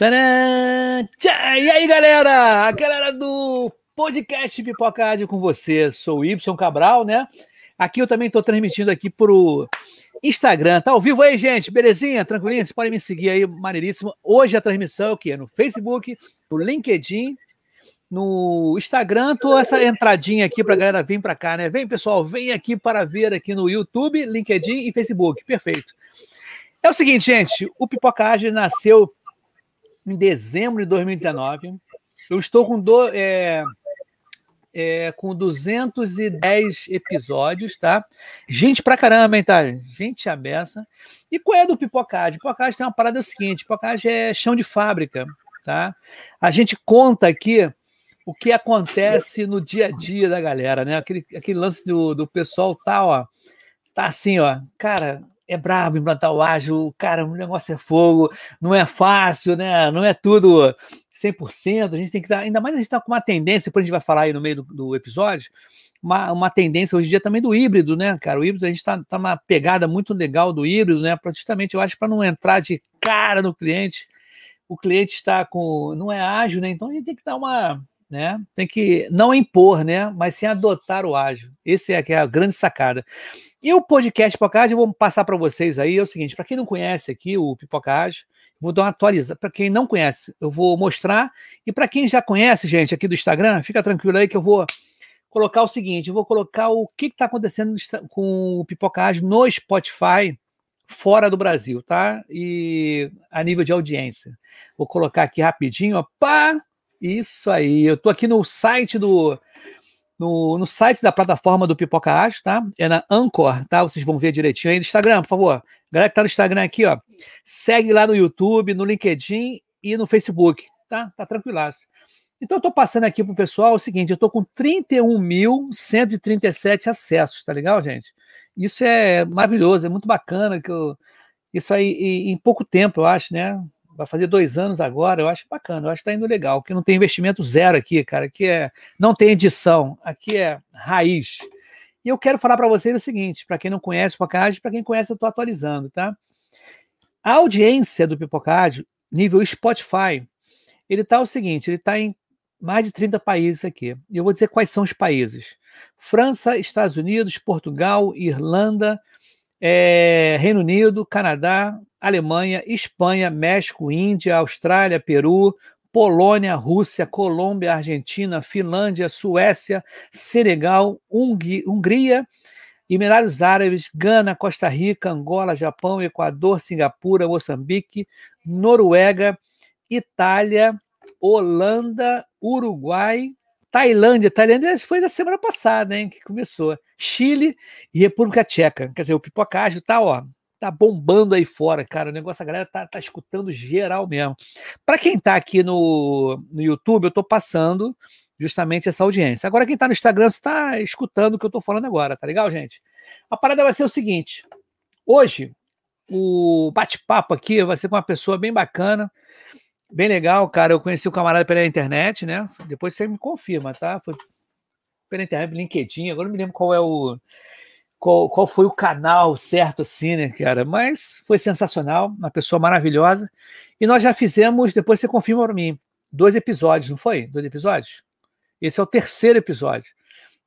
E aí, galera? A galera do podcast Pipoca Rádio com você. Sou o Y Cabral, né? Aqui eu também estou transmitindo aqui pro Instagram. Tá ao vivo aí, gente? Belezinha? Tranquilinho? Vocês podem me seguir aí, maneiríssimo. Hoje a transmissão é o quê? No Facebook, no LinkedIn, no Instagram. Tô essa entradinha aqui pra galera vir para cá, né? Vem, pessoal, vem aqui para ver aqui no YouTube, LinkedIn e Facebook. Perfeito. É o seguinte, gente, o Pipocagem nasceu em dezembro de 2019. Eu estou com, do, é, é, com 210 episódios, tá? Gente pra caramba, hein, tá? Gente a beça. E qual é do Pipocagem? Pipocagem tem uma parada é seguinte: Pipocagem é chão de fábrica, tá? A gente conta aqui o que acontece no dia a dia da galera, né? Aquele, aquele lance do, do pessoal tá, ó, tá assim, ó, cara, é brabo implantar o ágil, cara, o negócio é fogo, não é fácil, né? Não é tudo 100%, a gente tem que estar, ainda mais a gente está com uma tendência, depois a gente vai falar aí no meio do, do, episódio, uma, uma tendência hoje em dia também do híbrido, né, cara? O híbrido, a gente está tá numa pegada muito legal do híbrido, né? Pra, justamente, eu acho, para não entrar de cara no cliente, o cliente está com, não é ágil, né? Então a gente tem que dar uma, né? Tem que não impor, né? Mas sim adotar o ágil. Esse é, é a grande sacada. E o podcast Pipocagem, eu vou passar para vocês aí, é o seguinte, para quem não conhece aqui o Pipocagem, vou dar uma atualização. Para quem não conhece, eu vou mostrar. E para quem já conhece, gente, aqui do Instagram, fica tranquilo aí que eu vou colocar o seguinte: eu vou colocar o que está acontecendo com o Pipocagem no Spotify fora do Brasil, tá? E a nível de audiência. Vou colocar aqui rapidinho, ó, pá! Isso aí. Eu tô aqui no site do no, no site da plataforma do Pipoca Ágil, tá? É na Anchor, tá? Vocês vão ver direitinho aí no Instagram, por favor. Galera que tá no Instagram aqui, ó, segue lá no YouTube, no LinkedIn e no Facebook, tá? Tá tranquilaço. Então, eu tô passando aqui pro pessoal o seguinte: eu tô com 31.137 acessos, tá legal, gente? Isso é maravilhoso, é muito bacana. que eu, Isso aí, em pouco tempo, eu acho, né? Vai fazer dois anos agora, eu acho bacana, eu acho que está indo legal, porque não tem investimento zero aqui, cara, aqui é, não tem edição, aqui é raiz. E eu quero falar para vocês o seguinte, para quem não conhece o Pipocádio, para quem conhece eu estou atualizando, tá? A audiência do Pipocádio, nível Spotify, ele está o seguinte, ele está em mais de 30 países aqui. E eu vou dizer quais são os países. França, Estados Unidos, Portugal, Irlanda, é, Reino Unido, Canadá, Alemanha, Espanha, México, Índia, Austrália, Peru, Polônia, Rússia, Colômbia, Argentina, Finlândia, Suécia, Senegal, Hungria, Emirados Árabes, Gana, Costa Rica, Angola, Japão, Equador, Singapura, Moçambique, Noruega, Itália, Holanda, Uruguai, Tailândia, Tailândia foi da semana passada, hein, que começou. Chile e República Tcheca. Quer dizer, o pipocágio tá, ó, tá bombando aí fora, cara. O negócio, a galera tá, tá escutando geral mesmo. Para quem tá aqui no, no YouTube, eu tô passando justamente essa audiência. Agora, quem tá no Instagram, você tá escutando o que eu tô falando agora, tá legal, gente? A parada vai ser o seguinte: hoje, o bate-papo aqui vai ser com uma pessoa bem bacana. Bem legal, cara. Eu conheci o camarada pela internet, né? Depois você me confirma, tá? Foi pela internet, LinkedIn. Agora não me lembro qual é o. Qual, qual foi o canal certo, assim, né, cara? Mas foi sensacional, uma pessoa maravilhosa. E nós já fizemos, depois você confirma para mim, dois episódios, não foi? Dois episódios? Esse é o terceiro episódio.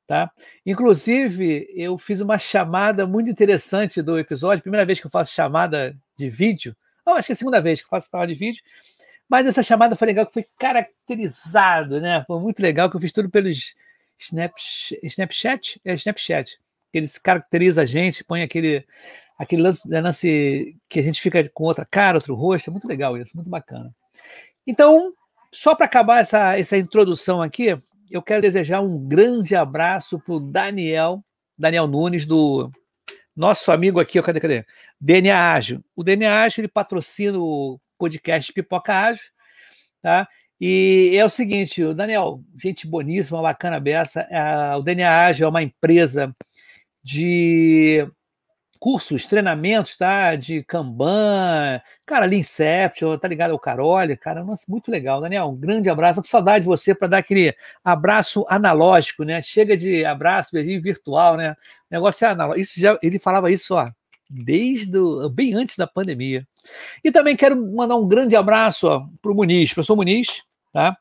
Tá? Inclusive, eu fiz uma chamada muito interessante do episódio, primeira vez que eu faço chamada de vídeo, oh, acho que é a segunda vez que eu faço chamada de vídeo, mas essa chamada foi legal, que foi caracterizado, né? Foi muito legal, que eu fiz tudo pelos Snapchat? É Snapchat. Eles caracteriza a gente, põe aquele, aquele lance, lance que a gente fica com outra cara, outro rosto. É muito legal isso, muito bacana. Então, só para acabar essa, essa introdução aqui, eu quero desejar um grande abraço para o Daniel, Daniel Nunes, do nosso amigo aqui, cadê, cadê? DNA Ágil. O DNA Ágil, ele patrocina o podcast Pipoca Ágil, tá? E é o seguinte, o Daniel, gente boníssima, bacana beça. É, o DNA Ágil é uma empresa de cursos, treinamentos, tá? De Kanban, cara, Leanception, tá ligado ao Carole, cara, nossa, muito legal. Daniel, um grande abraço, com saudade de você para dar aquele abraço analógico, né? Chega de abraço, beijinho virtual, né? O negócio é analógico. Isso já, ele falava isso, ó, desde o, bem antes da pandemia. E também quero mandar um grande abraço para o Muniz, professor Muniz, tá?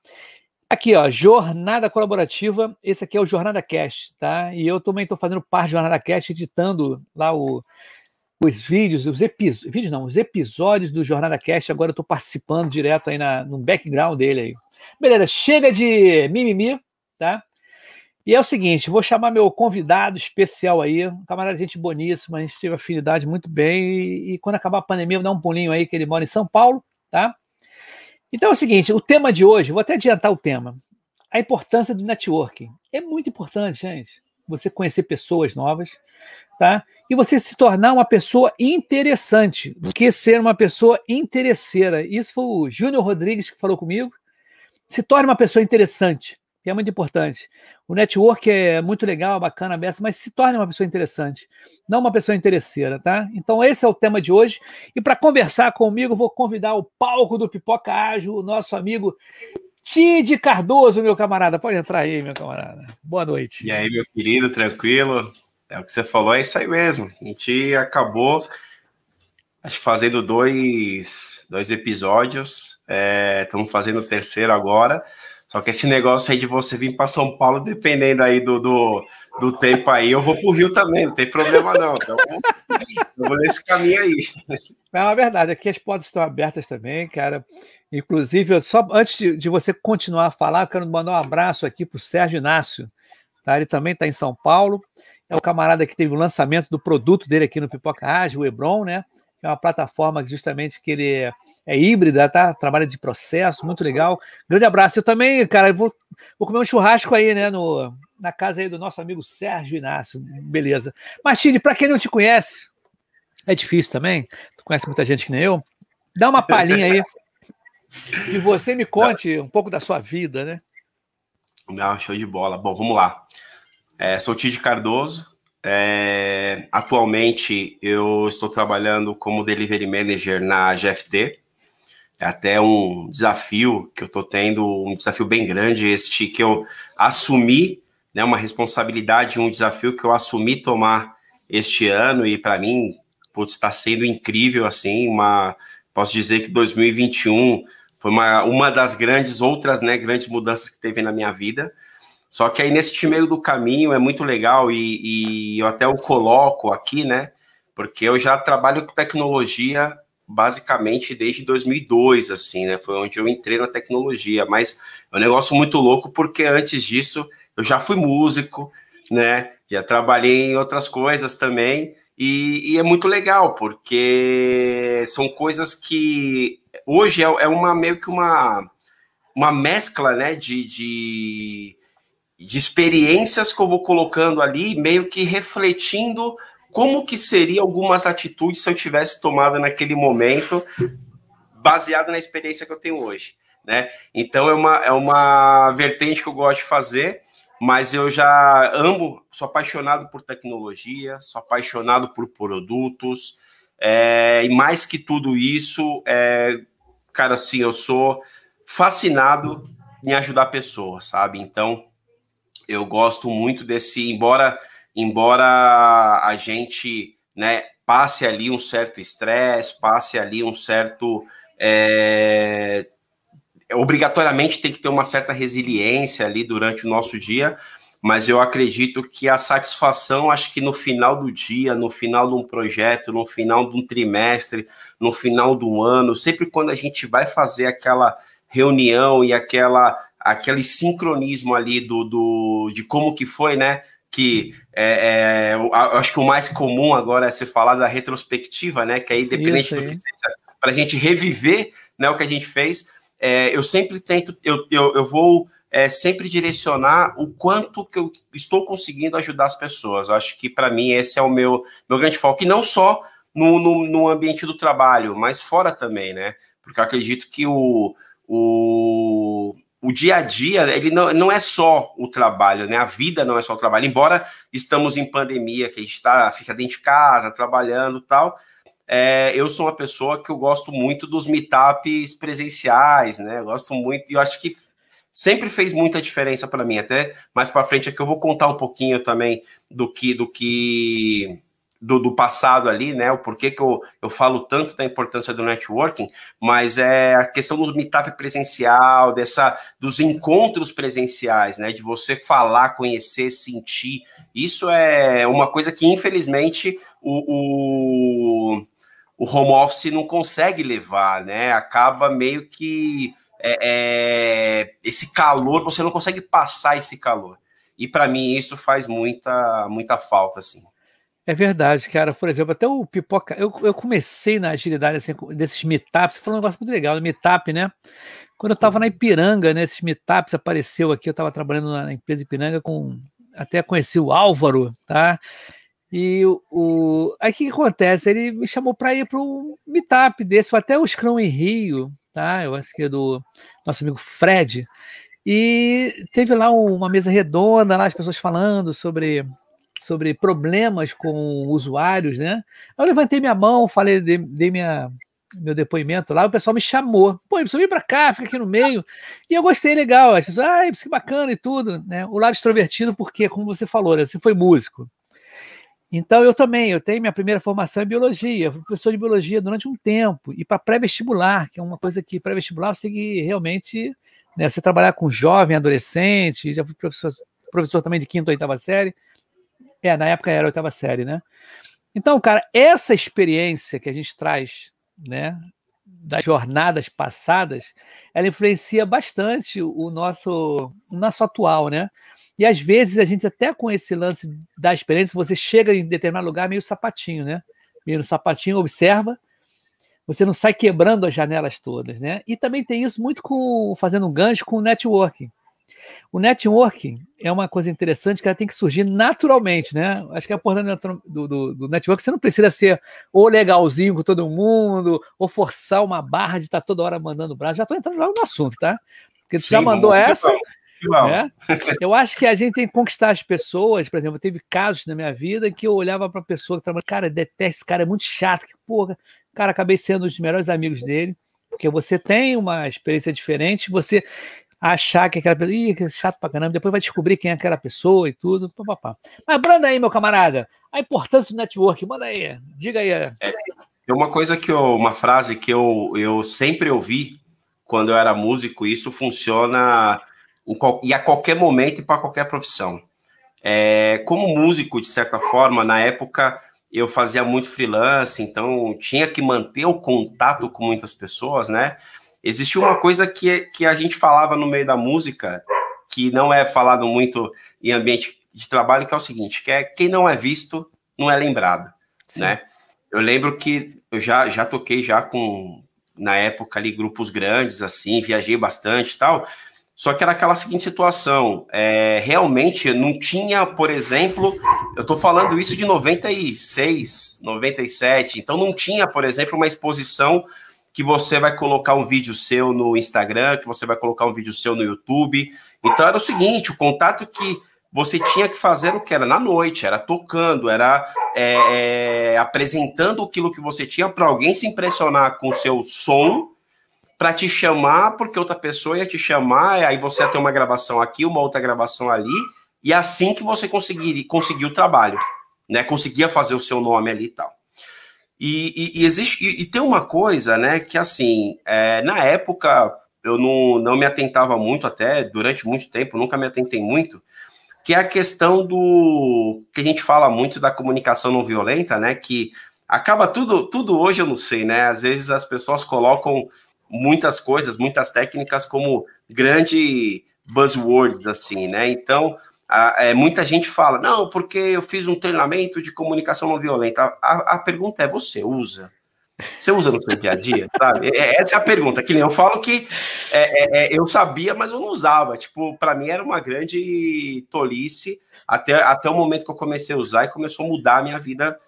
Aqui, ó, jornada colaborativa. Esse aqui é o Jornada Cast, tá? E eu também estou fazendo parte do Jornada Cast, editando lá o, os vídeos, os episódios, vídeos não, os episódios do Jornada Cast. Agora eu estou participando direto aí na, no background dele aí. Beleza, chega de mimimi, tá? E é o seguinte, vou chamar meu convidado especial aí, um camarada de gente boníssima, a gente teve afinidade muito bem, e, e quando acabar a pandemia, vou dar um pulinho aí, que ele mora em São Paulo, tá? Então é o seguinte, o tema de hoje, vou até adiantar o tema, a importância do networking. É muito importante, gente, você conhecer pessoas novas, tá? E você se tornar uma pessoa interessante, do que ser uma pessoa interesseira. Isso foi o Júnior Rodrigues que falou comigo. Se torne uma pessoa interessante, que é muito importante. O network é muito legal, bacana, beça, mas se torne uma pessoa interessante, não uma pessoa interesseira, tá? Então esse é o tema de hoje. E para conversar comigo, vou convidar o palco do Pipoca Ágil, o nosso amigo Tide Cardoso, meu camarada. Pode entrar aí, meu camarada. Boa noite. E aí, meu querido, tranquilo? É o que você falou, é isso aí mesmo. A gente acabou acho, fazendo dois, dois episódios. Estamos é, fazendo o terceiro agora. Só que esse negócio aí de você vir para São Paulo, dependendo aí do, do, do, tempo aí, eu vou para o Rio também, não tem problema não. Então, eu vou nesse caminho aí. É verdade, aqui as portas estão abertas também, cara. Inclusive, só antes de, de você continuar a falar, eu quero mandar um abraço aqui para o Sérgio Inácio. Tá? Ele também está em São Paulo. É o camarada que teve o lançamento do produto dele aqui no Pipoca Ágil, o Hebron, né? É uma plataforma justamente que ele é híbrida, tá? Trabalha de processo, muito legal. Grande abraço. Eu também, cara, vou, vou comer um churrasco aí, né, no, na casa aí do nosso amigo Sérgio Inácio. Beleza. Martini, para quem não te conhece, é difícil também, tu conhece muita gente que nem eu, dá uma palhinha aí e você me conte um pouco da sua vida, né? Não, show de bola. Bom, vamos lá. É, sou Tid Cardoso. É, atualmente eu estou trabalhando como Delivery Manager na GFT, é até um desafio que eu estou tendo, um desafio bem grande, este que eu assumi, né, uma responsabilidade, um desafio que eu assumi tomar este ano e para mim, putz, está sendo incrível assim, uma posso dizer que 2021 foi uma, uma das grandes outras, né, grandes mudanças que teve na minha vida. Só que aí nesse meio do caminho é muito legal e, e eu até o coloco aqui, né? Porque eu já trabalho com tecnologia basicamente desde 2002, assim, né? Foi onde eu entrei na tecnologia, mas é um negócio muito louco porque antes disso eu já fui músico, né? Já trabalhei em outras coisas também e, e é muito legal porque são coisas que hoje é, é uma meio que uma uma mescla, né? de, de de experiências que eu vou colocando ali, meio que refletindo como que seria algumas atitudes se eu tivesse tomado naquele momento, baseado na experiência que eu tenho hoje, né? Então é uma, é uma vertente que eu gosto de fazer, mas eu já amo, sou apaixonado por tecnologia, sou apaixonado por produtos, é, e mais que tudo isso, é, cara, assim, eu sou fascinado em ajudar pessoas, sabe? Então, eu gosto muito desse, embora embora a gente né, passe ali um certo estresse, passe ali um certo. É, obrigatoriamente tem que ter uma certa resiliência ali durante o nosso dia, mas eu acredito que a satisfação, acho que no final do dia, no final de um projeto, no final de um trimestre, no final do ano, sempre quando a gente vai fazer aquela reunião e aquela aquele sincronismo ali do, do de como que foi, né? Que é, é, eu acho que o mais comum agora é se falar da retrospectiva, né? Que é independente do que seja, para a gente reviver né, o que a gente fez, é, eu sempre tento, eu, eu, eu vou é, sempre direcionar o quanto que eu estou conseguindo ajudar as pessoas. Eu acho que para mim esse é o meu, meu grande foco, e não só no, no, no ambiente do trabalho, mas fora também, né? Porque eu acredito que o, o, o dia a dia, ele não, não é só o trabalho, né? A vida não é só o trabalho. Embora estamos em pandemia, que a gente tá, fica dentro de casa, trabalhando tal, é, eu sou uma pessoa que eu gosto muito dos meetups presenciais, né? Eu gosto muito, e eu acho que sempre fez muita diferença para mim. Até mais para frente aqui eu vou contar um pouquinho também do que do que do, do, passado ali, né? O porquê que eu, eu falo tanto da importância do networking, mas é a questão do meetup presencial, dessa dos encontros presenciais, né? De você falar, conhecer, sentir. Isso é uma coisa que, infelizmente, o, o, o home office não consegue levar, né? Acaba meio que é, é, esse calor, você não consegue passar esse calor. E para mim isso faz muita, muita falta, assim. É verdade, cara. Por exemplo, até o pipoca. Eu, eu comecei na agilidade assim, desses meetups. Você falou um negócio muito legal, meetup, né? Quando eu estava na Ipiranga, né? Esses meetups apareceu aqui. Eu estava trabalhando na empresa Ipiranga com. Até conheci o Álvaro, tá? E o, o... aí o que, que, acontece? Ele me chamou para ir para um meetup desse, foi até o Scrum em Rio, tá? Eu acho que é do nosso amigo Fred. E teve lá uma mesa redonda, lá as pessoas falando sobre sobre problemas com usuários, né? Eu levantei minha mão, falei, dei, dei minha, meu depoimento lá, o pessoal me chamou. Pô, você vem para cá, fica aqui no meio. E eu gostei legal. As pessoas, ah, que bacana e tudo, né? O lado extrovertido, porque, como você falou, né? você foi músico. Então, eu também, eu tenho minha primeira formação em biologia, fui professor de biologia durante um tempo, e para pré-vestibular, que é uma coisa que pré-vestibular você que realmente, né, você trabalhar com jovem, adolescente, já fui professor, professor também de quinta ou oitava série, é, na época era a oitava série, né? Então, cara, essa experiência que a gente traz, né, das jornadas passadas, ela influencia bastante o nosso, o nosso atual, né? E às vezes a gente até com esse lance da experiência, você chega em determinado lugar meio sapatinho, né? Meio no sapatinho, observa, você não sai quebrando as janelas todas, né? E também tem isso muito com fazendo um gancho com o networking. O networking é uma coisa interessante que ela tem que surgir naturalmente, né? Acho que a importância do, do, do network, você não precisa ser ou legalzinho com todo mundo, ou forçar uma barra de estar toda hora mandando braço. Já estou entrando logo no assunto, tá? Porque você Sim, já mandou essa. Né? Eu acho que a gente tem que conquistar as pessoas. Por exemplo, teve casos na minha vida que eu olhava para a pessoa que trabalha, cara, detesto esse cara, é muito chato. Que porra, cara, acabei sendo um dos melhores amigos dele, porque você tem uma experiência diferente, você achar que aquela pessoa, ih, que chato pra caramba, depois vai descobrir quem é aquela pessoa e tudo, papapá. Mas branda aí, meu camarada, a importância do network, manda aí, diga aí. É, tem uma coisa que eu, uma frase que eu, eu sempre ouvi quando eu era músico, e isso funciona e a qualquer momento e para qualquer profissão. É, como músico, de certa forma, na época eu fazia muito freelance, então tinha que manter o contato com muitas pessoas, né? Existe uma coisa que, que a gente falava no meio da música, que não é falado muito em ambiente de trabalho, que é o seguinte, que é quem não é visto não é lembrado, Sim. né? Eu lembro que eu já, já toquei já com, na época ali, grupos grandes, assim, viajei bastante e tal, só que era aquela seguinte situação, é, realmente não tinha, por exemplo, eu estou falando isso de 96, 97, então não tinha, por exemplo, uma exposição que você vai colocar um vídeo seu no Instagram, que você vai colocar um vídeo seu no YouTube. Então era o seguinte, o contato que você tinha que fazer o que era na noite, era tocando, era é, é, apresentando aquilo que você tinha para alguém se impressionar com o seu som, para te chamar, porque outra pessoa ia te chamar, aí você ia ter uma gravação aqui, uma outra gravação ali, e assim que você conseguir, conseguir o trabalho, né? Conseguia fazer o seu nome ali e tal. E, e, e existe e, e, tem uma coisa, né, que assim, é, na época eu não, não me atentava muito até durante muito tempo, nunca me atentei muito, que é a questão do que a gente fala muito da comunicação não violenta, né, que acaba tudo tudo hoje eu não sei, né? Às vezes as pessoas colocam muitas coisas, muitas técnicas como grande buzzwords assim, né? Então, a, é, muita gente fala, não, porque eu fiz um treinamento de comunicação não violenta. A, a pergunta é: você usa? Você usa no seu dia a dia, sabe? É, é, essa é a pergunta. Que nem eu falo que é, é, é eu sabia, mas eu não usava. Tipo, para mim era uma grande tolice até, até o momento que eu comecei a usar e começou a mudar a minha vida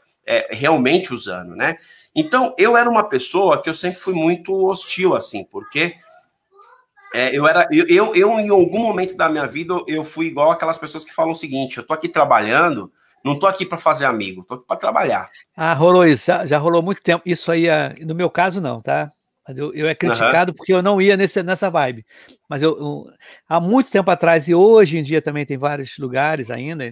realmente usando, né? Então, eu era uma pessoa que eu sempre fui muito hostil, assim, porque é, eu era, eu, eu, eu, em algum momento da minha vida, eu fui igual aquelas pessoas que falam o seguinte: eu tô aqui trabalhando, não tô aqui para fazer amigo, tô aqui para trabalhar. Ah, rolou isso, já, já, rolou muito tempo. Isso aí, é, no meu caso, não, tá? Eu, eu é criticado uhum. porque eu não ia nesse, nessa vibe. Mas eu, eu, há muito tempo atrás, e hoje em dia também tem vários lugares ainda,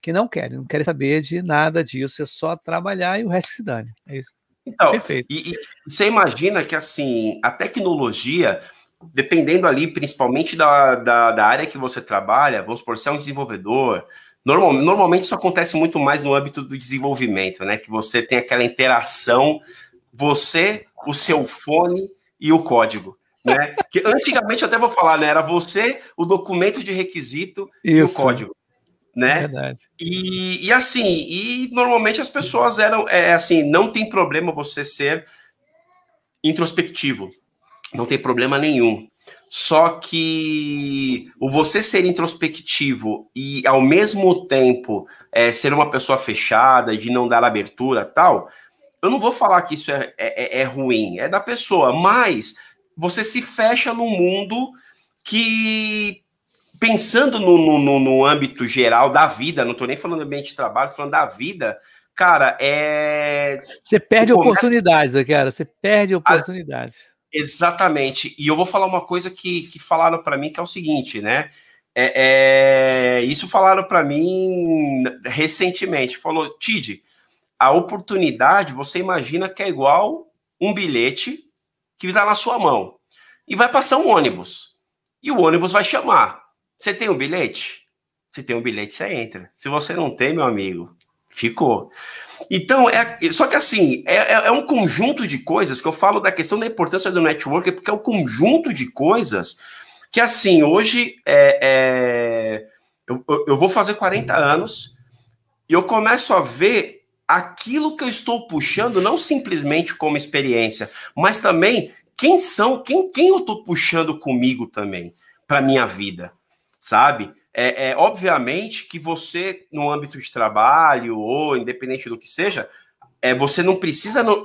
que não querem, não querem saber de nada disso, é só trabalhar e o resto se dane. É isso. Então, Perfeito. E, e você imagina que assim, a tecnologia, dependendo ali, principalmente da, da, da, área que você trabalha, vamos supor, se é um desenvolvedor, normal, normalmente isso acontece muito mais no âmbito do desenvolvimento, né? Que você tem aquela interação, você, o seu fone e o código. Né? Que antigamente eu até vou falar, né? Era você, o documento de requisito isso. e o código né? Verdade. E, e assim, e normalmente as pessoas eram, é, assim, não tem problema você ser introspectivo, não tem problema nenhum. Só que o você ser introspectivo e ao mesmo tempo é, ser uma pessoa fechada, de não dar abertura tal, eu não vou falar que isso é, é, é ruim, é da pessoa, mas você se fecha no mundo que pensando no, no, no, âmbito geral da vida, não estou nem falando do ambiente de trabalho, estou falando da vida, cara, é. Você perde começa... oportunidades, cara. Você perde oportunidades. Exatamente. E eu vou falar uma coisa que, que falaram para mim que é o seguinte, né? É, é... Isso falaram para mim recentemente. Falou, Tid, a oportunidade você imagina que é igual um bilhete que está na sua mão e vai passar um ônibus e o ônibus vai chamar. Você tem um bilhete? Se tem um bilhete, você entra. Se você não tem, meu amigo, ficou. Então, é, só que assim, é, é, é um conjunto de coisas que eu falo da questão da importância do network, porque é um conjunto de coisas que, assim, hoje é, é eu, eu vou fazer 40 anos e eu começo a ver aquilo que eu estou puxando, não simplesmente como experiência, mas também quem são, quem, quem eu estou puxando comigo também para minha vida sabe? É, é, obviamente que você, no âmbito de trabalho ou independente do que seja, é, você não precisa no,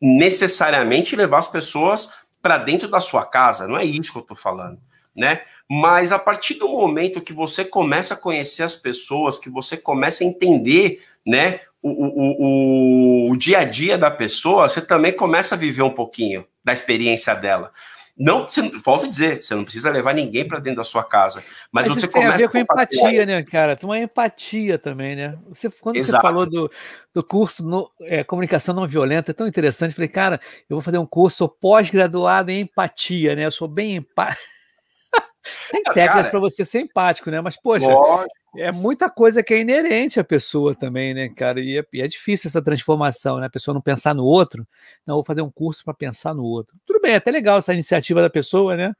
necessariamente levar as pessoas para dentro da sua casa, não é isso que eu estou falando, né? Mas a partir do momento que você começa a conhecer as pessoas, que você começa a entender, né, o, o, o, o dia a dia da pessoa, você também começa a viver um pouquinho da experiência dela. Não, você, volto a dizer, você não precisa levar ninguém para dentro da sua casa, mas, mas você tem começa a ver com empatia, né, cara? Tem uma empatia também, né? Você, quando Exato. você falou do, do curso no, é, comunicação não violenta, é tão interessante. Falei, cara, eu vou fazer um curso pós-graduado em empatia, né? Eu sou bem empático. Tem técnicas para você ser empático, né? Mas, poxa, lógico. É muita coisa que é inerente à pessoa também, né, cara? E é, e é, difícil essa transformação, né? A pessoa não pensar no outro. Não, vou fazer um curso para pensar no outro. Tudo bem, é até legal essa iniciativa da pessoa, né?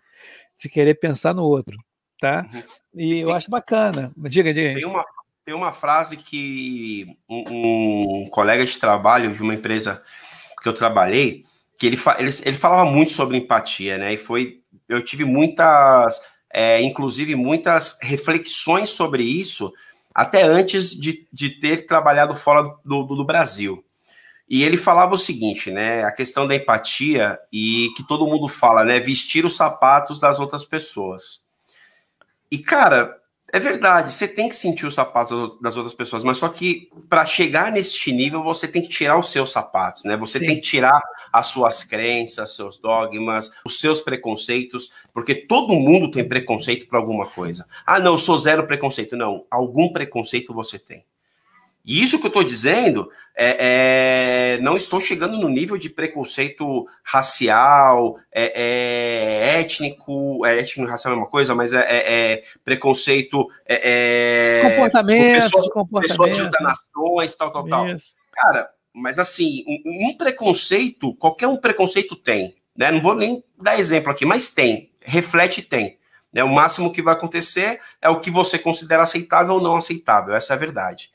De querer pensar no outro, tá? Uhum. E eu acho bacana. Diga, diga. Tem uma, tem uma frase que um, um colega de trabalho de uma empresa que eu trabalhei, que ele, ele, ele falava muito sobre empatia, né? E foi eu tive muitas, é, inclusive muitas reflexões sobre isso, até antes de, de ter trabalhado fora do, do, do Brasil. E ele falava o seguinte, né? A questão da empatia e que todo mundo fala, né? Vestir os sapatos das outras pessoas. E, cara, é verdade, você tem que sentir os sapatos das outras pessoas, mas só que para chegar neste nível você tem que tirar os seus sapatos, né? Você Sim. tem que tirar as suas crenças, seus dogmas, os seus preconceitos, porque todo mundo tem preconceito para alguma coisa. Ah, não, eu sou zero preconceito. Não, algum preconceito você tem. E isso que eu estou dizendo, é, é, não estou chegando no nível de preconceito racial, é, é étnico, é, étnico e racial é uma coisa, mas é, é, preconceito. comportamento, pessoas, comportamento. pessoas de outras nações, tal, tal, tal. Cara, mas assim, um, um, preconceito, qualquer um preconceito tem, né? Não vou nem dar exemplo aqui, mas tem, reflete tem. Né? O máximo que vai acontecer é o que você considera aceitável ou não aceitável, essa é a verdade.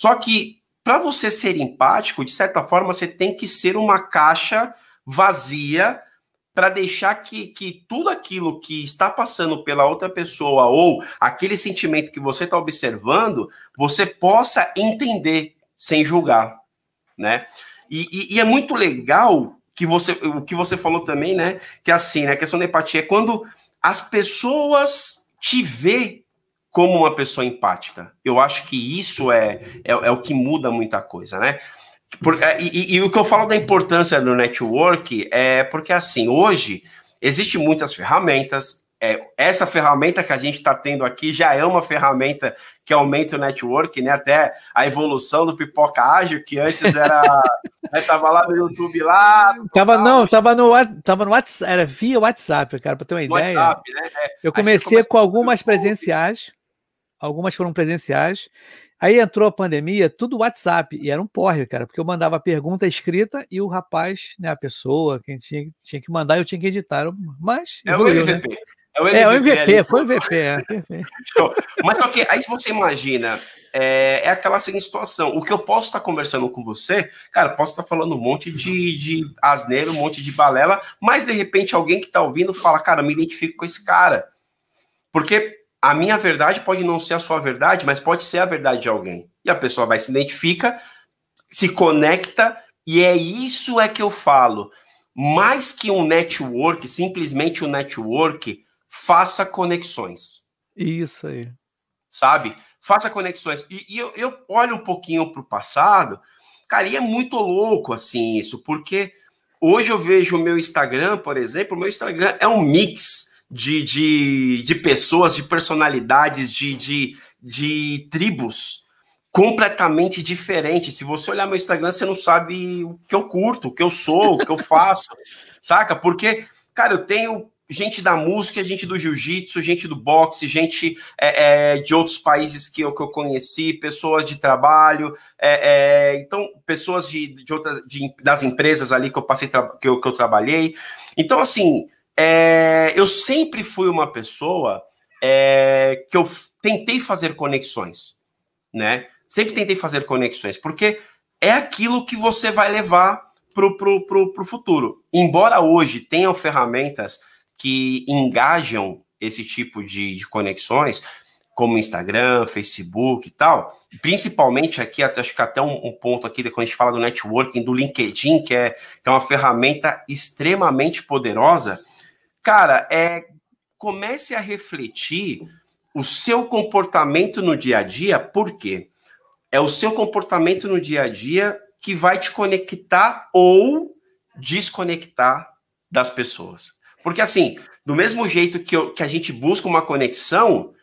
Só que para você ser empático, de certa forma, você tem que ser uma caixa vazia para deixar que, que tudo aquilo que está passando pela outra pessoa ou aquele sentimento que você está observando, você possa entender sem julgar, né? E, e, e, é muito legal que você, o que você falou também, né? Que assim, né, a questão da empatia é quando as pessoas te vê como uma pessoa empática. Eu acho que isso é, é, é o que muda muita coisa, né? Por, é, e, e, o que eu falo da importância do network é porque, assim, hoje existem muitas ferramentas, é, essa ferramenta que a gente está tendo aqui já é uma ferramenta que aumenta o network, né? Até a evolução do pipoca ágil, que antes era. né, tava lá no YouTube lá. Tava, não, tava no, tava no WhatsApp, era via WhatsApp, cara, para ter uma ideia. WhatsApp, né? É, eu comecei com algumas presenciais, algumas foram presenciais. Aí entrou a pandemia, tudo WhatsApp, e era um porre, cara, porque eu mandava a pergunta escrita e o rapaz, né, a pessoa, quem tinha, tinha que mandar, eu tinha que editar. Mas. É o MVP. Né? É o MVP, é, o MVP foi o MVP. É. Mas só que aí se você imagina, é, é, aquela seguinte situação. O que eu posso estar conversando com você, cara, posso estar falando um monte de, de asneiro, um monte de balela, mas de repente alguém que está ouvindo fala, cara, me identifico com esse cara. Porque a minha verdade pode não ser a sua verdade, mas pode ser a verdade de alguém. E a pessoa vai se identifica, se conecta, e é isso é que eu falo. Mais que um network, simplesmente um network, faça conexões. Isso aí. Sabe? Faça conexões. E, e eu, eu, olho um pouquinho para o passado, cara, e é muito louco assim isso, porque hoje eu vejo o meu Instagram, por exemplo, o meu Instagram é um mix de, de, de pessoas, de personalidades, de, de, de tribos completamente diferentes. Se você olhar meu Instagram, você não sabe o que eu curto, o que eu sou, o que eu faço, saca? Porque, cara, eu tenho gente da música, gente do jiu-jitsu, gente do boxe, gente é, é, de outros países que eu, que eu conheci, pessoas de trabalho, é, é então, pessoas de, de outras de, das empresas ali que eu passei que eu, que eu trabalhei. Então, assim, é, eu sempre fui uma pessoa é, que eu tentei fazer conexões, né? Sempre tentei fazer conexões, porque é aquilo que você vai levar para pro, pro, pro futuro. Embora hoje tenham ferramentas que engajam esse tipo de, de conexões, como Instagram, Facebook e tal, principalmente aqui, acho que até um, um, ponto aqui, quando a gente fala do networking, do LinkedIn, que é, que é uma ferramenta extremamente poderosa, cara, é comece a refletir o seu comportamento no dia a dia, por quê? É o seu comportamento no dia a dia que vai te conectar ou desconectar das pessoas. Porque, assim, do mesmo jeito que, eu, que a gente busca uma conexão,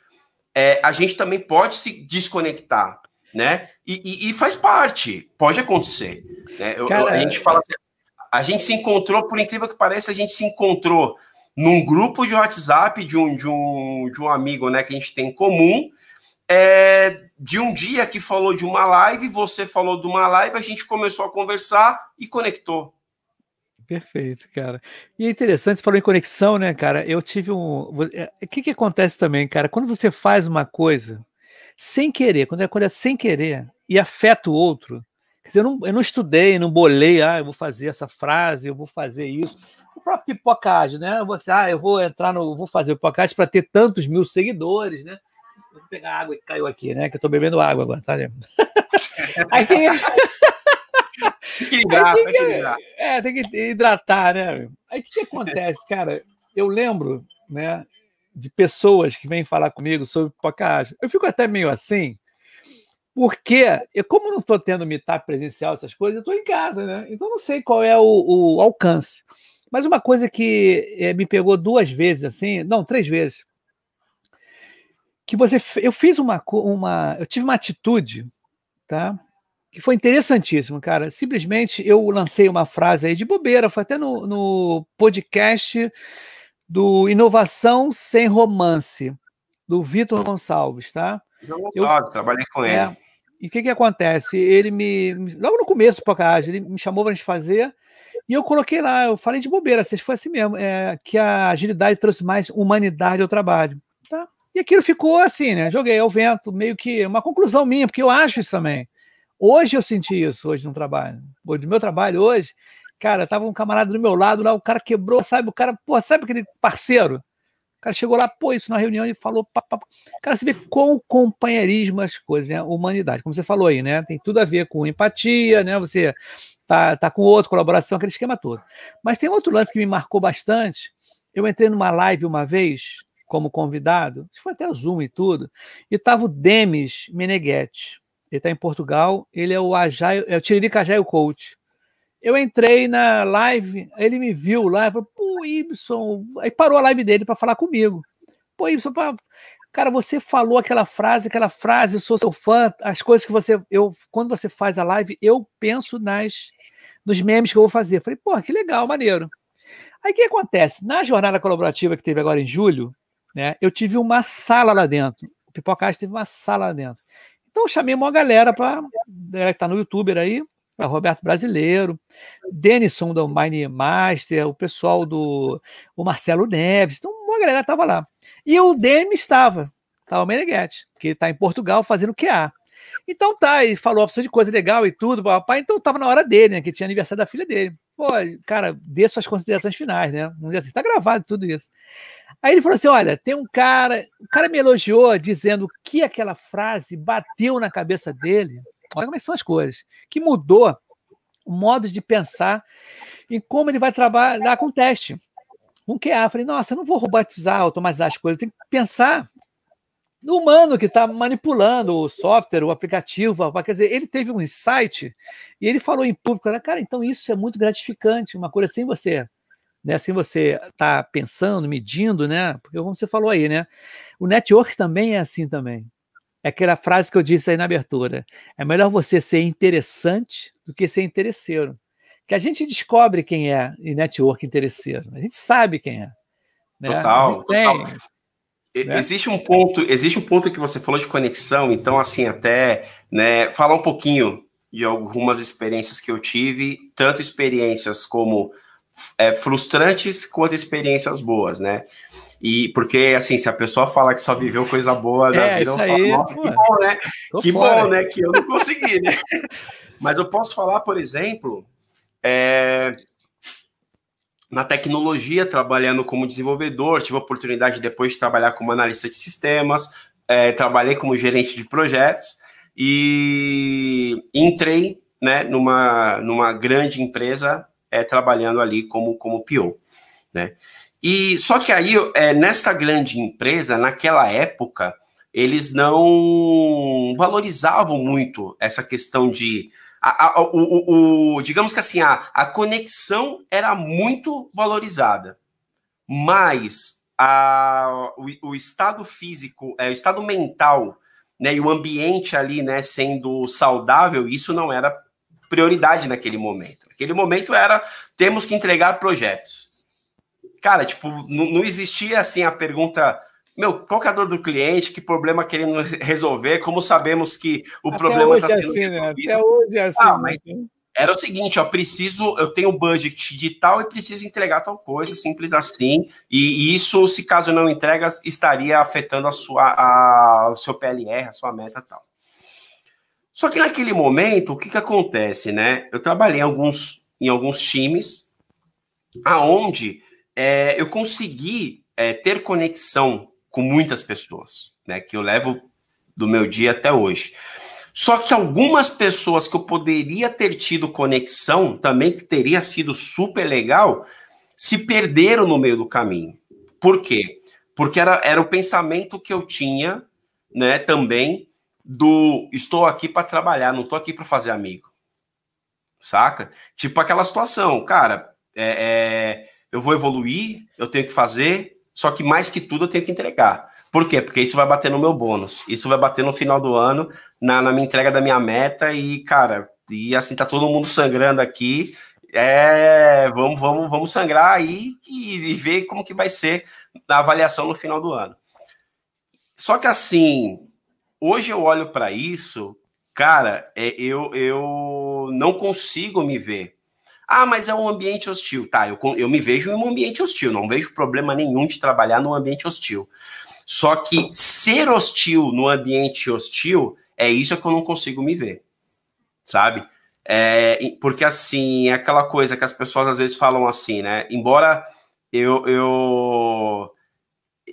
é, a gente também pode se desconectar, né? E, e, e faz parte, pode acontecer. Né? Cara, a gente fala assim, a gente se encontrou, por incrível que pareça, a gente se encontrou num grupo de WhatsApp de um, de um, de um amigo né, que a gente tem em comum, é, de um dia que falou de uma live, você falou de uma live, a gente começou a conversar e conectou. Perfeito, cara. E é interessante, você falou em conexão, né, cara? Eu tive um. É, o que, que acontece também, cara? Quando você faz uma coisa sem querer, quando é, é sem querer e afeta o outro, quer dizer, eu não, eu não estudei, não bolei, ah, eu vou fazer essa frase, eu vou fazer isso. O próprio pipocagem, né? Você, ah, eu vou entrar no. vou fazer o pipocagem para ter tantos mil seguidores, né? Vou pegar água que caiu aqui, né? Que eu tô bebendo água agora, tá vendo? Aí tem. Equilibrar, tem que, equilibrar. É, tem que hidratar, né? Aí o que, que acontece, cara? Eu lembro, né, de pessoas que vêm falar comigo sobre pipocagem. Eu fico até meio assim, porque eu, como não estou tendo meetup presencial, essas coisas, eu estou em casa, né? Então não sei qual é o, o alcance. Mas uma coisa que é, me pegou duas vezes, assim, não, três vezes, que você, eu fiz uma, uma, eu tive uma atitude, tá? que foi interessantíssimo, cara. Simplesmente eu lancei uma frase aí de bobeira, foi até no, no podcast do Inovação Sem Romance, do Vitor Gonçalves, tá? Gonçalves, trabalhei com é, ele. E o que que acontece? Ele me, logo no começo do podcast, ele me chamou para a gente fazer, e eu coloquei lá, eu falei de bobeira, se foi assim mesmo, é, que a agilidade trouxe mais humanidade ao trabalho, tá? E aquilo ficou assim, né? Joguei ao vento, meio que uma conclusão minha, porque eu acho isso também. Hoje eu senti isso, hoje no trabalho. Hoje, no meu trabalho hoje, cara, tava um camarada do meu lado lá, o cara quebrou, sabe? O cara, pô, sabe aquele parceiro? O cara chegou lá, pô, isso na reunião e falou. Pá, pá. Cara, você vê com o companheirismo as coisas, né? Humanidade, como você falou aí, né? Tem tudo a ver com empatia, né? Você tá, tá com outro, colaboração, aquele esquema todo. Mas tem outro lance que me marcou bastante. Eu entrei numa live uma vez, como convidado, foi até o Zoom e tudo, e tava o Demis Meneghetti ele está em Portugal, ele é o Agile, é o Tiririca Agile Coach. eu entrei na live, ele me viu lá, falou, pô, Ibson, aí parou a live dele para falar comigo. Pô, Ibson, cara, você falou aquela frase, aquela frase, eu sou seu fã, as coisas que você, eu, quando você faz a live, eu penso nas, nos memes que eu vou fazer. Falei, pô, que legal, maneiro. Aí o que acontece? Na jornada colaborativa que teve agora em julho, né, eu tive uma sala lá dentro. O Pipocast teve uma sala lá dentro. Então eu chamei uma galera para, galera que tá no YouTuber aí, Roberto Brasileiro, Denison do Mine Master, o pessoal do o Marcelo Neves, então uma galera estava lá. E o Demi estava, estava o Meneghetti, que está em Portugal fazendo QA. Então tá, ele falou opção de coisa legal e tudo, papai, então estava na hora dele, né, que tinha aniversário da filha dele. Pô, cara, dê suas considerações finais, né? Vamos dizer assim, tá gravado tudo isso. Aí ele falou assim: olha, tem um cara, o cara me elogiou dizendo que aquela frase bateu na cabeça dele Olha como é são as coisas. Que mudou o modo de pensar em como ele vai trabalhar com o teste. Com QA. Falei, nossa, eu não vou robotizar, automatizar as coisas, eu tenho que pensar no humano que está manipulando o software, o aplicativo. Quer dizer, ele teve um insight e ele falou em público, cara, então isso é muito gratificante, uma coisa sem você né, sem você estar tá pensando, medindo, né? Porque como você falou aí, né? O network também é assim também. É aquela frase que eu disse aí na abertura. É melhor você ser interessante do que ser interesseiro. Que a gente descobre quem é em network interesseiro. A gente sabe quem é. Né? Total, total. Né? Existe um ponto, existe um ponto que você falou de conexão, então assim, até né, falar um pouquinho de algumas experiências que eu tive, tanto experiências como é, frustrantes quanto experiências boas, né? E porque, assim, se a pessoa fala que só viveu coisa boa na é, vida, eu falo, nossa, pô, que bom, né? Que fora. bom, né? Que eu não consegui, né? Mas eu posso falar, por exemplo, é, na tecnologia, trabalhando como desenvolvedor, tive a oportunidade depois de trabalhar como analista de sistemas, é, trabalhei como gerente de projetos e entrei né, numa, numa grande empresa é, trabalhando ali como, como PO. Né? E só que aí, é, nessa grande empresa, naquela época, eles não valorizavam muito essa questão de. A, a, o, o, digamos que assim, a, a conexão era muito valorizada, mas a, o, o estado físico, é, o estado mental né, e o ambiente ali né, sendo saudável, isso não era prioridade naquele momento. Naquele momento era temos que entregar projetos cara, tipo, não, não existia assim a pergunta meu, qual é a dor do cliente, que problema querendo resolver, como sabemos que o Até problema está é sendo assim, né? Até hoje é assim. Ah, mas né? era o seguinte, ó, preciso, eu tenho budget de tal e preciso entregar tal coisa, simples assim, e, e isso, se caso não entrega, estaria afetando a sua, a, o seu PLR, a sua meta tal. Só que naquele momento, o que que acontece, né? Eu trabalhei em alguns, em alguns times, aonde é, eu consegui é, ter conexão com muitas pessoas, né? Que eu levo do meu dia até hoje. Só que algumas pessoas que eu poderia ter tido conexão, também que teria sido super legal, se perderam no meio do caminho. Por quê? Porque era, era o pensamento que eu tinha, né, também, do estou aqui para trabalhar, não estou aqui para fazer amigo. Saca? Tipo aquela situação, cara, é, é eu vou evoluir, eu tenho que fazer, só que mais que tudo eu tenho que entregar. Por quê? Porque isso vai bater no meu bônus. Isso vai bater no final do ano, na, na minha entrega da minha meta, e, cara, e assim tá todo mundo sangrando aqui. É, vamos, vamos, vamos sangrar aí e, e ver como que vai ser a avaliação no final do ano. Só que assim, hoje eu olho para isso, cara, é, eu, eu não consigo me ver ah, mas é um ambiente hostil. Tá, eu, eu me vejo em um ambiente hostil, não vejo problema nenhum de trabalhar num ambiente hostil. Só que ser hostil no ambiente hostil é isso que eu não consigo me ver, sabe? É, porque assim, é aquela coisa que as pessoas às vezes falam assim, né? Embora eu, eu,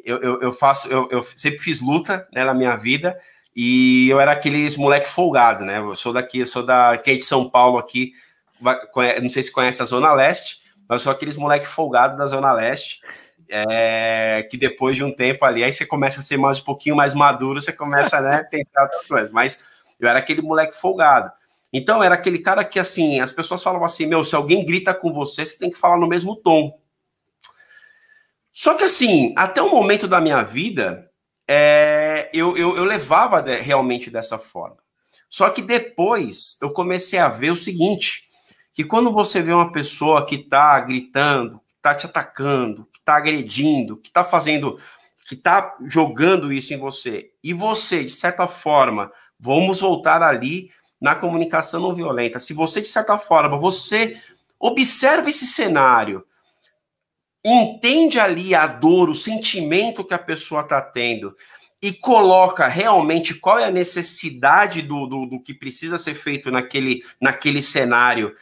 eu, eu, faço, eu, eu sempre fiz luta né, na minha vida e eu era aqueles moleque folgado, né? Eu sou daqui, eu sou da que é de São Paulo aqui, não sei se conhece a Zona Leste, mas são aqueles moleque folgados da Zona Leste, é, que depois de um tempo ali, aí você começa a ser mais um pouquinho mais maduro, você começa né, a pensar outras coisas. Mas eu era aquele moleque folgado. Então era aquele cara que assim, as pessoas falavam assim: meu, se alguém grita com você, você tem que falar no mesmo tom. Só que assim, até o momento da minha vida, é, eu, eu, eu, levava de, realmente dessa forma. Só que depois eu comecei a ver o seguinte: que quando você vê uma pessoa que está gritando, que está te atacando, que está agredindo, que está fazendo, que está jogando isso em você, e você, de certa forma, vamos voltar ali na comunicação não violenta. Se você, de certa forma, você observa esse cenário, entende ali a dor, o sentimento que a pessoa está tendo e coloca realmente qual é a necessidade do, do, do que precisa ser feito naquele, naquele cenário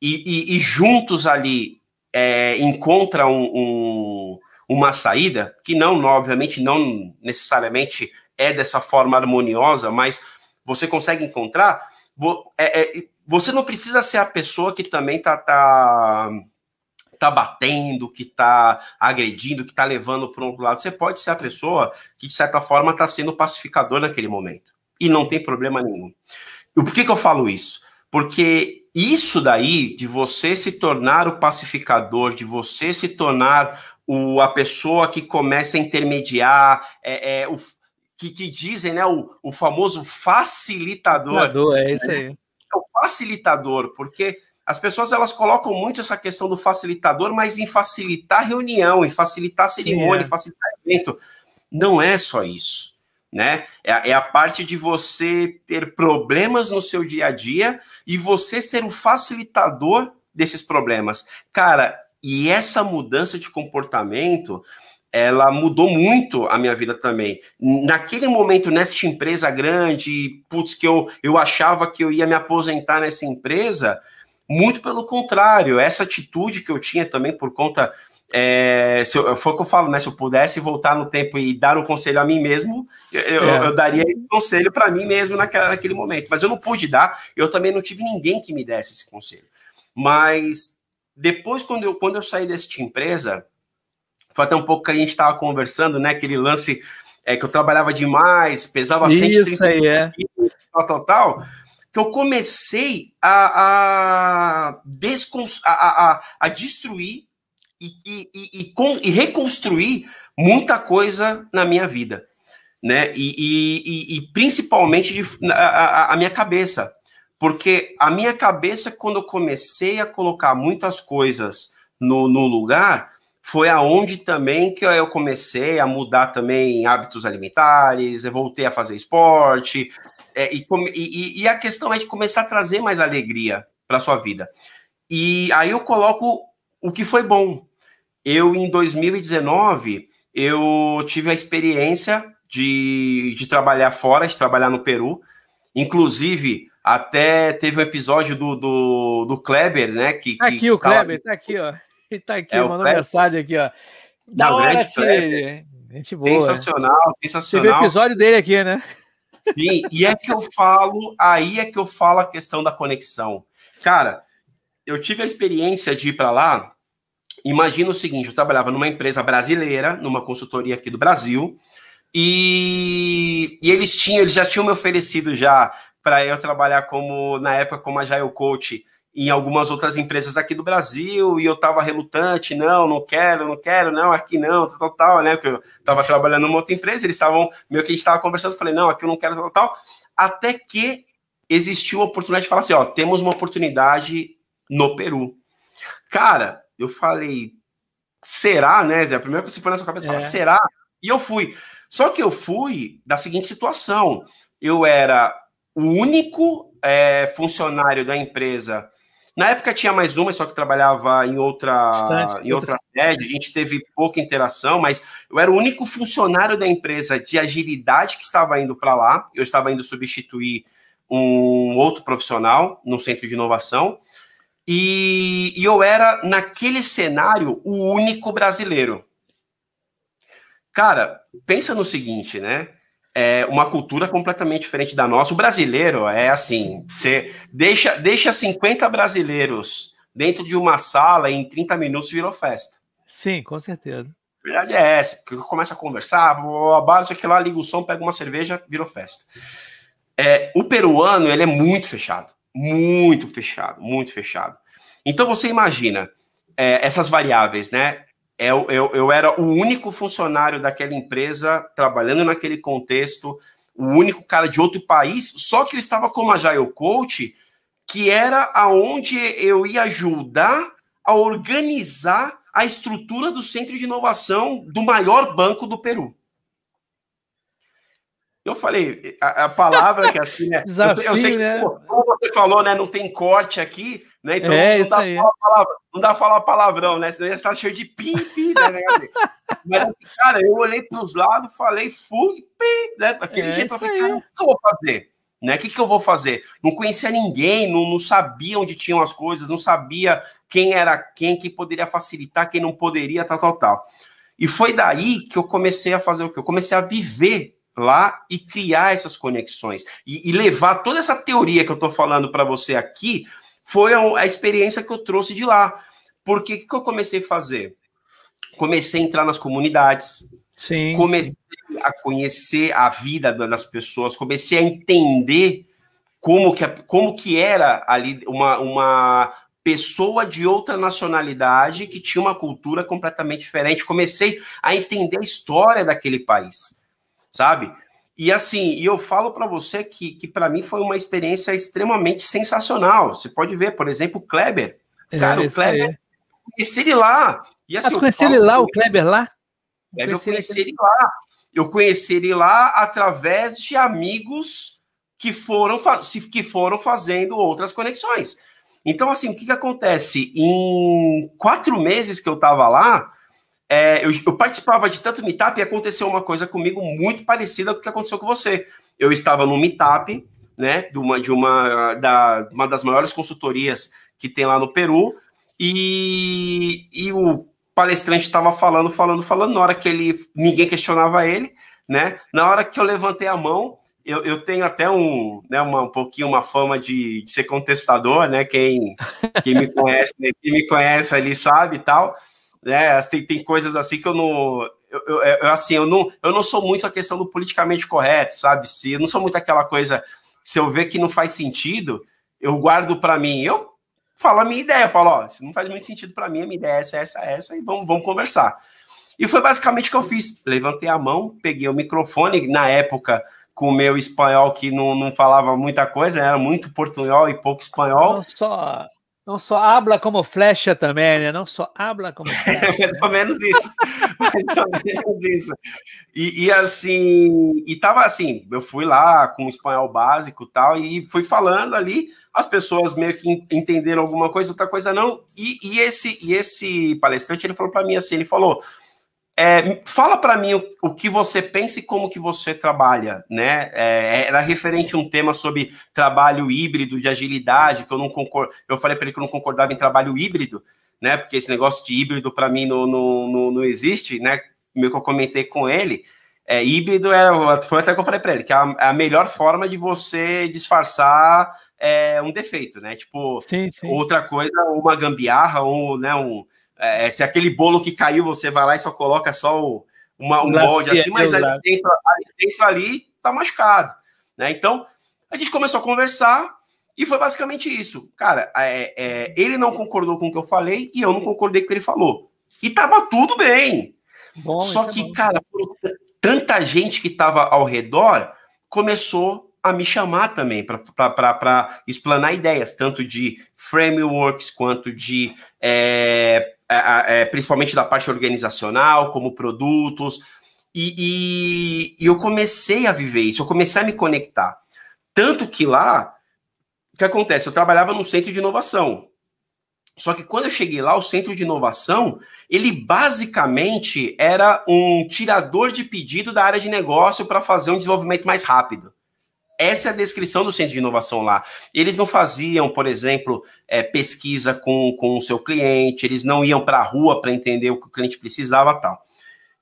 e, e, e juntos ali é, encontra um, um, uma saída, que não, obviamente, não necessariamente é dessa forma harmoniosa, mas você consegue encontrar, é, é, você não precisa ser a pessoa que também tá, tá, tá batendo, que tá agredindo, que tá levando para um outro lado. Você pode ser a pessoa que, de certa forma, está sendo pacificador naquele momento. E não tem problema nenhum. E por que, que eu falo isso? Porque isso daí, de você se tornar o pacificador, de você se tornar o, a pessoa que começa a intermediar, é, é o, que, que dizem, né, o, o famoso facilitador. Facilitador, é isso aí. É o facilitador, porque as pessoas elas colocam muito essa questão do facilitador, mas em facilitar reunião, em facilitar cerimônia, Sim, é. em facilitar evento. Não é só isso, né? É, é, a parte de você ter problemas no seu dia a dia e você ser o facilitador desses problemas. Cara, e essa mudança de comportamento, ela mudou muito a minha vida também. Naquele momento, nessa empresa grande, putz, que eu, eu achava que eu ia me aposentar nessa empresa, muito pelo contrário, essa atitude que eu tinha também por conta. É, se eu, foi o que eu falo, né? Se eu pudesse voltar no tempo e dar um conselho a mim mesmo, eu, é. eu daria esse conselho para mim mesmo naquela, naquele momento. Mas eu não pude dar, eu também não tive ninguém que me desse esse conselho. Mas depois, quando eu, quando eu saí dessa empresa, foi até um pouco que a gente estava conversando, né? Aquele lance é, que eu trabalhava demais, pesava Isso 130 aí, é. tal, tal, tal, que eu comecei a, a, a, a, a destruir e, e, e, e, e reconstruir muita coisa na minha vida, né? E, e, e principalmente de, a, a, minha cabeça, porque a minha cabeça, quando eu comecei a colocar muitas coisas no, no lugar, foi aonde também que eu comecei a mudar também hábitos alimentares, eu voltei a fazer esporte, é, e, e, e, a questão é de começar a trazer mais alegria para sua vida. E aí eu coloco o que foi bom. Eu, em 2019, eu tive a experiência de, de trabalhar fora, de trabalhar no Peru. Inclusive, até teve um episódio do, do, do Kleber, né? Que, tá aqui que o Kleber, tá aqui, ó. Ele tá aqui, é, mandou mensagem aqui, ó. Da hora, Gente boa. Sensacional, sensacional. Teve o episódio dele aqui, né? Sim, e é que eu falo, aí é que eu falo a questão da conexão. Cara, eu tive a experiência de ir para lá. Imagina o seguinte: eu trabalhava numa empresa brasileira, numa consultoria aqui do Brasil, e, e eles tinham, eles já tinham me oferecido já para eu trabalhar como na época como agile coach em algumas outras empresas aqui do Brasil e eu estava relutante, não, não quero, não quero, não, aqui não, tal, tal, né? Porque eu estava trabalhando numa outra empresa, eles estavam, meio que a gente estava conversando, falei, não, aqui eu não quero, tal, tal, até que existiu a oportunidade de falar assim, ó, temos uma oportunidade no Peru. Cara, eu falei, será, né, Zé? A primeira coisa que você foi na sua cabeça, é. fala, será? E eu fui. Só que eu fui da seguinte situação, eu era o único é, funcionário da empresa na época tinha mais uma, só que trabalhava em outra, em outra sede, a gente teve pouca interação, mas eu era o único funcionário da empresa de agilidade que estava indo para lá. Eu estava indo substituir um outro profissional no centro de inovação. E, e eu era, naquele cenário, o único brasileiro. Cara, pensa no seguinte, né? é uma cultura completamente diferente da nossa. O brasileiro é assim: você deixa, deixa 50 brasileiros dentro de uma sala e em 30 minutos virou festa. Sim, com certeza. Verdade é essa, porque começa a conversar, a base lá, liga o som, pega uma cerveja, virou festa. É, o peruano, ele é muito fechado. Muito fechado, muito fechado. Então você imagina é, essas variáveis, né? Eu, eu, eu era o único funcionário daquela empresa trabalhando naquele contexto, o único cara de outro país, só que eu estava como Agile Coach, que era aonde eu ia ajudar a organizar a estrutura do centro de inovação do maior banco do Peru. Eu falei, a, a palavra que é assim, né? Desafio, eu, sei que, né? como você falou, né? Não tem corte aqui, né? Então é, não, dá palavra, não dá falar palavrão, né? Senão ia estar cheio de pi, pi, né? Mas, assim, cara, eu olhei para os lados, falei, fui, pi, né? Daquele é jeito, eu falei, cara, o que eu vou fazer? Né? O que, que eu vou fazer? Não conhecia ninguém, não, não sabia onde tinham as coisas, não sabia quem era quem, quem poderia facilitar, quem não poderia, tal, tal, tal. E foi daí que eu comecei a fazer o que? Eu comecei a viver lá e criar essas conexões e, e levar toda essa teoria que eu estou falando para você aqui foi a, a, experiência que eu trouxe de lá. Porque o que, que eu comecei a fazer? Comecei a entrar nas comunidades, Sim. comecei a conhecer a vida das pessoas, comecei a entender como que, como que era ali uma, uma pessoa de outra nacionalidade que tinha uma cultura completamente diferente. Comecei a entender a história daquele país sabe? E assim, e eu falo para você que, que para mim foi uma experiência extremamente sensacional. Você pode ver, por exemplo, o Kleber. É, cara, o Kleber, é. conheci ele lá. E assim, ah, conheci ele lá, o Kleber lá? Kleber, eu conheci ele lá. Eu conheci ele lá através de amigos que foram, que foram fazendo outras conexões. Então, assim, o que, que acontece? Em quatro meses que eu estava lá, é, eu, eu, participava de tanto meetup e aconteceu uma coisa comigo muito parecida com o que aconteceu com você. Eu estava no meetup, né, de uma, de uma, da, uma das maiores consultorias que tem lá no Peru, e, e o palestrante estava falando, falando, falando, na hora que ele, ninguém questionava ele, né, na hora que eu levantei a mão, eu, eu tenho até um, né, uma, um pouquinho uma fama de, de ser contestador, né, quem, quem me conhece, quem me conhece ali sabe e tal, né? Tem, tem coisas assim que eu não. Eu, eu, eu, assim, eu não, eu não sou muito a questão do politicamente correto, sabe? Se eu não sou muito aquela coisa, se eu ver que não faz sentido, eu guardo para mim. Eu falo a minha ideia, falo, ó, não faz muito sentido para mim, a minha ideia é essa, essa, essa, e vamos, vamos conversar. E foi basicamente o que eu fiz. Levantei a mão, peguei o microfone, na época, com o meu espanhol que não, não falava muita coisa, né? era muito portunhol e pouco espanhol. Não só não só habla como flecha também, né? Não só habla como flecha. mais ou menos isso. mais ou menos isso. E, e, assim, e tava assim, eu fui lá com o espanhol básico e tal, e fui falando ali, as pessoas meio que entenderam alguma coisa, outra coisa não. E, e esse, e esse palestrante, ele falou para mim assim, ele falou, é, fala para mim o, o, que você pensa e como que você trabalha, né? É, era referente a um tema sobre trabalho híbrido de agilidade, que eu não concordo. Eu falei para ele que eu não concordava em trabalho híbrido, né? Porque esse negócio de híbrido para mim não, não, não, não, existe, né? Meio que eu comentei com ele. É, híbrido é, foi até que eu falei para ele, que é a, é a, melhor forma de você disfarçar é, um defeito, né? Tipo, sim, sim. outra coisa, uma gambiarra, ou né, um, é, se aquele bolo que caiu, você vai lá e só coloca só o, uma, um molde assim, mas ali dentro, ali dentro ali tá machucado. Né? Então, a gente começou a conversar e foi basicamente isso. Cara, é, é, ele não concordou com o que eu falei e eu não concordei com o que ele falou. E tava tudo bem. Bom, Só que, é cara, tanta gente que tava ao redor começou a me chamar também para explanar ideias, tanto de frameworks quanto de é, é, é, principalmente da parte organizacional, como produtos. E, e, e, eu comecei a viver isso, eu comecei a me conectar. Tanto que lá, o que acontece? Eu trabalhava no centro de inovação. Só que quando eu cheguei lá, o centro de inovação, ele basicamente era um tirador de pedido da área de negócio para fazer um desenvolvimento mais rápido. Essa é a descrição do centro de inovação lá. Eles não faziam, por exemplo, é, pesquisa com, com o seu cliente, eles não iam para a rua para entender o que o cliente precisava tal.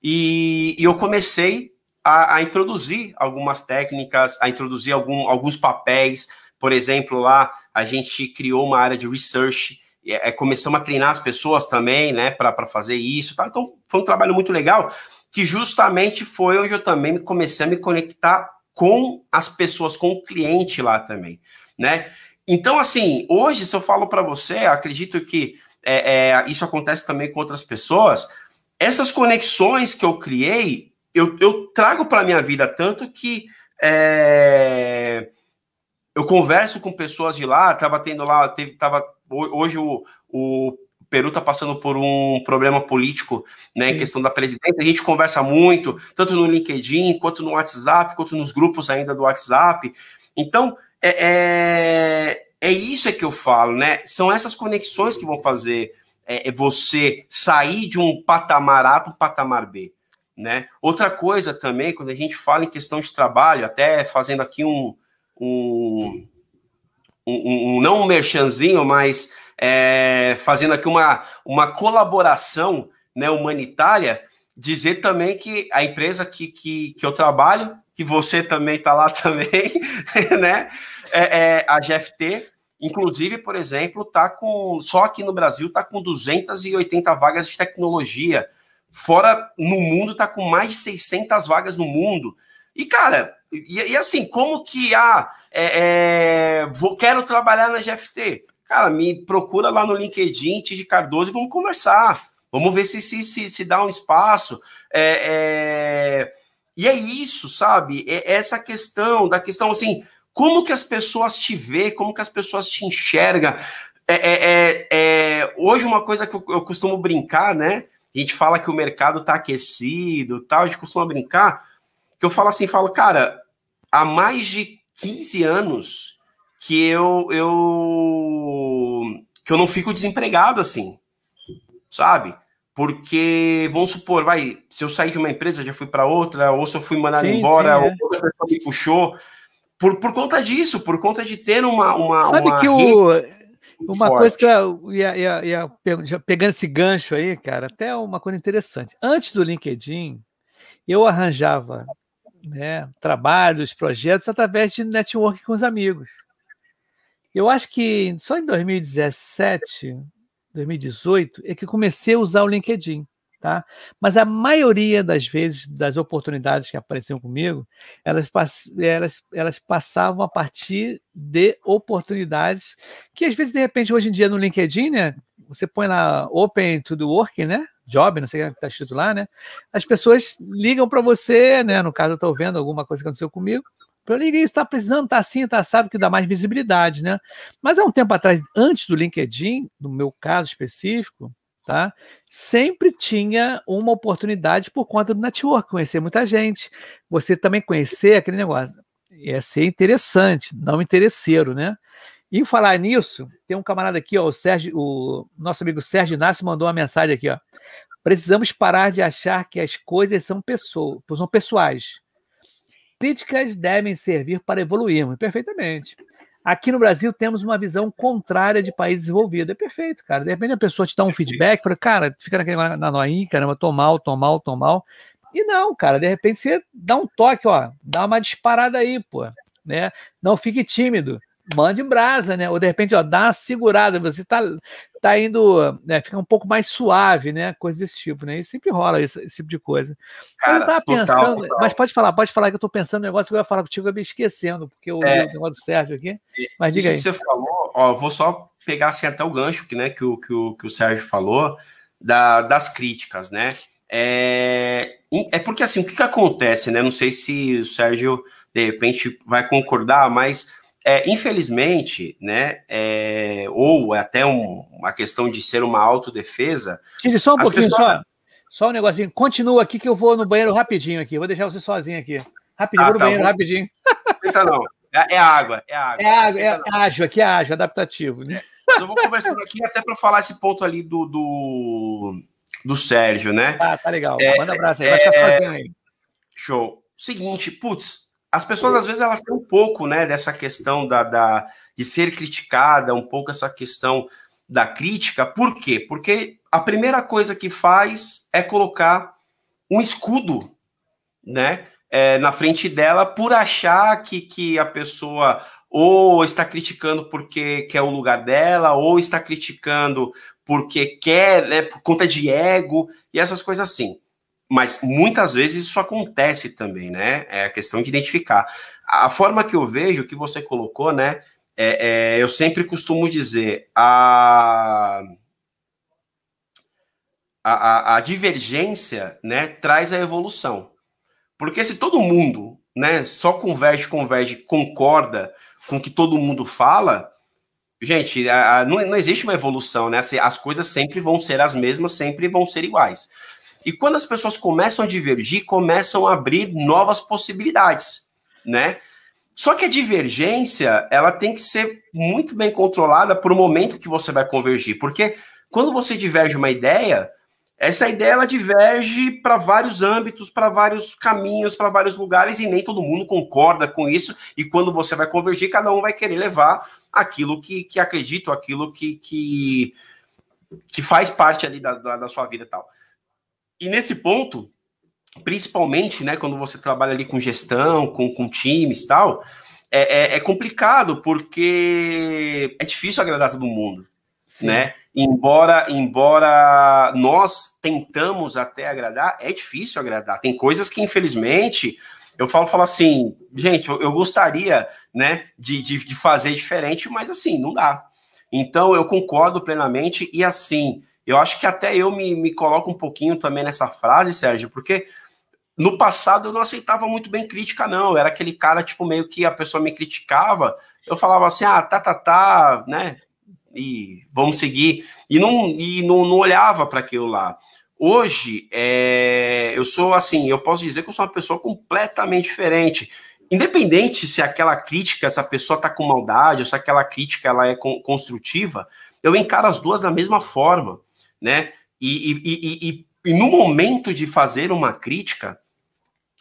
E, e eu comecei a, a, introduzir algumas técnicas, a introduzir algum, alguns papéis. Por exemplo, lá a gente criou uma área de research, é, começamos a treinar as pessoas também, né, para fazer isso. Tá? Então, foi um trabalho muito legal, que justamente foi onde eu também comecei a me conectar com as pessoas, com o cliente lá também, né? Então, assim, hoje, se eu falo para você, acredito que é, é, isso acontece também com outras pessoas. Essas conexões que eu criei, eu, eu trago para minha vida tanto que é, eu converso com pessoas de lá, estava tendo lá, teve, tava, hoje o, o Peru está passando por um problema político, né, em questão da presidência. A gente conversa muito, tanto no LinkedIn, quanto no WhatsApp, quanto nos grupos ainda do WhatsApp. Então, é, é, é isso é que eu falo, né? São essas conexões que vão fazer é, é você sair de um patamar A para um patamar B. Né? Outra coisa também, quando a gente fala em questão de trabalho, até fazendo aqui um, um, um, um não um merchanzinho, mas é, fazendo aqui uma, uma colaboração né, humanitária, dizer também que a empresa que, que, que eu trabalho, que você também está lá também, né? É, é, a GFT, inclusive, por exemplo, tá com só aqui no Brasil está com 280 vagas de tecnologia. Fora no mundo está com mais de 600 vagas no mundo. E cara, e, e assim, como que ah, é, é, vou quero trabalhar na GFT? Cara, me procura lá no LinkedIn, Tid Cardoso, e vamos conversar. Vamos ver se se, se, se dá um espaço. É, é... E é isso, sabe? É essa questão, da questão assim, como que as pessoas te vê, como que as pessoas te enxergam. É, é, é, é hoje, uma coisa que eu, eu, costumo brincar, né? A gente fala que o mercado tá aquecido tal, a gente costuma brincar, que eu falo assim, falo, cara, há mais de 15 anos que eu, eu que eu não fico desempregado assim, sabe? Porque, vamos supor, vai, se eu sair de uma empresa, já fui para outra, ou se eu fui mandado sim, embora, sim, é. ou outra pessoa me puxou, por, por conta disso, por conta de ter uma. uma Sabe uma que o, uma forte. coisa que eu ia, ia, ia, pegando esse gancho aí, cara, até uma coisa interessante. Antes do LinkedIn, eu arranjava né, trabalhos, projetos através de network com os amigos. Eu acho que só em 2017, 2018 é que comecei a usar o LinkedIn. Tá? Mas a maioria das vezes, das oportunidades que apareciam comigo, elas, elas, elas passavam a partir de oportunidades que, às vezes, de repente, hoje em dia no LinkedIn, né? Você põe lá Open to the Work, né? Job, não sei o que está escrito lá, né? As pessoas ligam para você, né? No caso, eu estou vendo alguma coisa que aconteceu comigo, para ninguém está precisando, está assim, está sabe que dá mais visibilidade, né? Mas há um tempo atrás, antes do LinkedIn, no meu caso específico, tá? Sempre tinha uma oportunidade por conta do network, conhecer muita gente, você também conhecer aquele negócio. Ia ser interessante, não interesseiro, né? E falar nisso, tem um camarada aqui, ó, o Sérgio, o nosso amigo Sérgio Inácio mandou uma mensagem aqui, ó. Precisamos parar de achar que as coisas são pessoas, são pessoais Críticas devem servir para evoluirmos. Perfeitamente. Aqui no Brasil temos uma visão contrária de país desenvolvido. É perfeito, cara. De repente a pessoa te dá um feedback, fala, cara, fica naquele, na noinha, caramba, tô mal, tô mal, tô mal. E não, cara, de repente você dá um toque, ó, dá uma disparada aí, pô, né? Não fique tímido mande brasa, né? Ou de repente, ó, dá uma segurada, você tá, tá indo, né? Fica um pouco mais suave, né? Coisa desse tipo, né? E sempre rola esse, esse tipo de coisa. Cara, eu tava total, pensando, total. mas pode falar, pode falar que eu tô pensando no negócio que eu ia falar contigo, eu me esquecendo, porque eu é, o negócio do Sérgio aqui. Mas diga aí. que você falou, ó, eu vou só pegar assim até o gancho que, né, que, o, que, o, que o Sérgio falou, da, das críticas, né? É, é porque assim, o que, que acontece, né? Não sei se o Sérgio de repente vai concordar, mas é, infelizmente, né, é, ou é até um, uma questão de ser uma autodefesa. Tire só um pouquinho, pessoas... só, só um negocinho. Continua aqui que eu vou no banheiro rapidinho aqui. Vou deixar você sozinho aqui. Rapidinho, ah, vou no tá, banheiro vou... rapidinho. Tenta não. É, é, água, é água. É água, é, é ágil, aqui é ágil, adaptativo. Né? Eu vou conversando aqui até para falar esse ponto ali do, do, do Sérgio, né? Ah, tá legal. É, Manda um abraço aí, vai ficar é, sozinho aí. Show. Seguinte, putz, as pessoas às vezes elas têm pouco, né, dessa questão da, da, de ser criticada, um pouco essa questão da crítica. Por quê? Porque a primeira coisa que faz é colocar um escudo, né, é, na frente dela por achar que, que a pessoa ou está criticando porque quer o lugar dela, ou está criticando porque quer, né, por conta de ego e essas coisas assim mas muitas vezes isso acontece também, né? É a questão de identificar. A forma que eu vejo que você colocou, né? é, é, eu sempre costumo dizer, a, a, a, divergência né, traz a evolução. Porque se todo mundo né, só converge, converge, concorda com o que todo mundo fala, gente, a, a, não, não existe uma evolução, né? As coisas sempre vão ser as mesmas, sempre vão ser iguais. E quando as pessoas começam a divergir, começam a abrir novas possibilidades, né? Só que a divergência, ela tem que ser muito bem controlada por o momento que você vai convergir, porque quando você diverge uma ideia, essa ideia ela diverge para vários âmbitos, para vários caminhos, para vários lugares e nem todo mundo concorda com isso. E quando você vai convergir, cada um vai querer levar aquilo que, que acredita, aquilo que, que, que faz parte ali da, da, da sua vida e tal. E nesse ponto, principalmente, né, quando você trabalha ali com gestão, com, com times e tal, é, é, é, complicado porque é difícil agradar todo mundo, Sim. né? Embora, embora nós tentamos até agradar, é difícil agradar. Tem coisas que, infelizmente, eu falo, falo assim, gente, eu, eu gostaria, né, de, de, de fazer diferente, mas assim, não dá. Então, eu concordo plenamente e assim, eu acho que até eu me, me coloco um pouquinho também nessa frase, Sérgio, porque no passado eu não aceitava muito bem crítica, não. Eu era aquele cara, tipo, meio que a pessoa me criticava, eu falava assim, ah, tá, tá, tá, né? E vamos seguir. E não, e não, não olhava para aquilo lá. Hoje, é, eu sou assim, eu posso dizer que eu sou uma pessoa completamente diferente. Independente se aquela crítica, essa pessoa tá com maldade, ou se aquela crítica ela é construtiva, eu encaro as duas da mesma forma, né? E, e, e, e no momento de fazer uma crítica,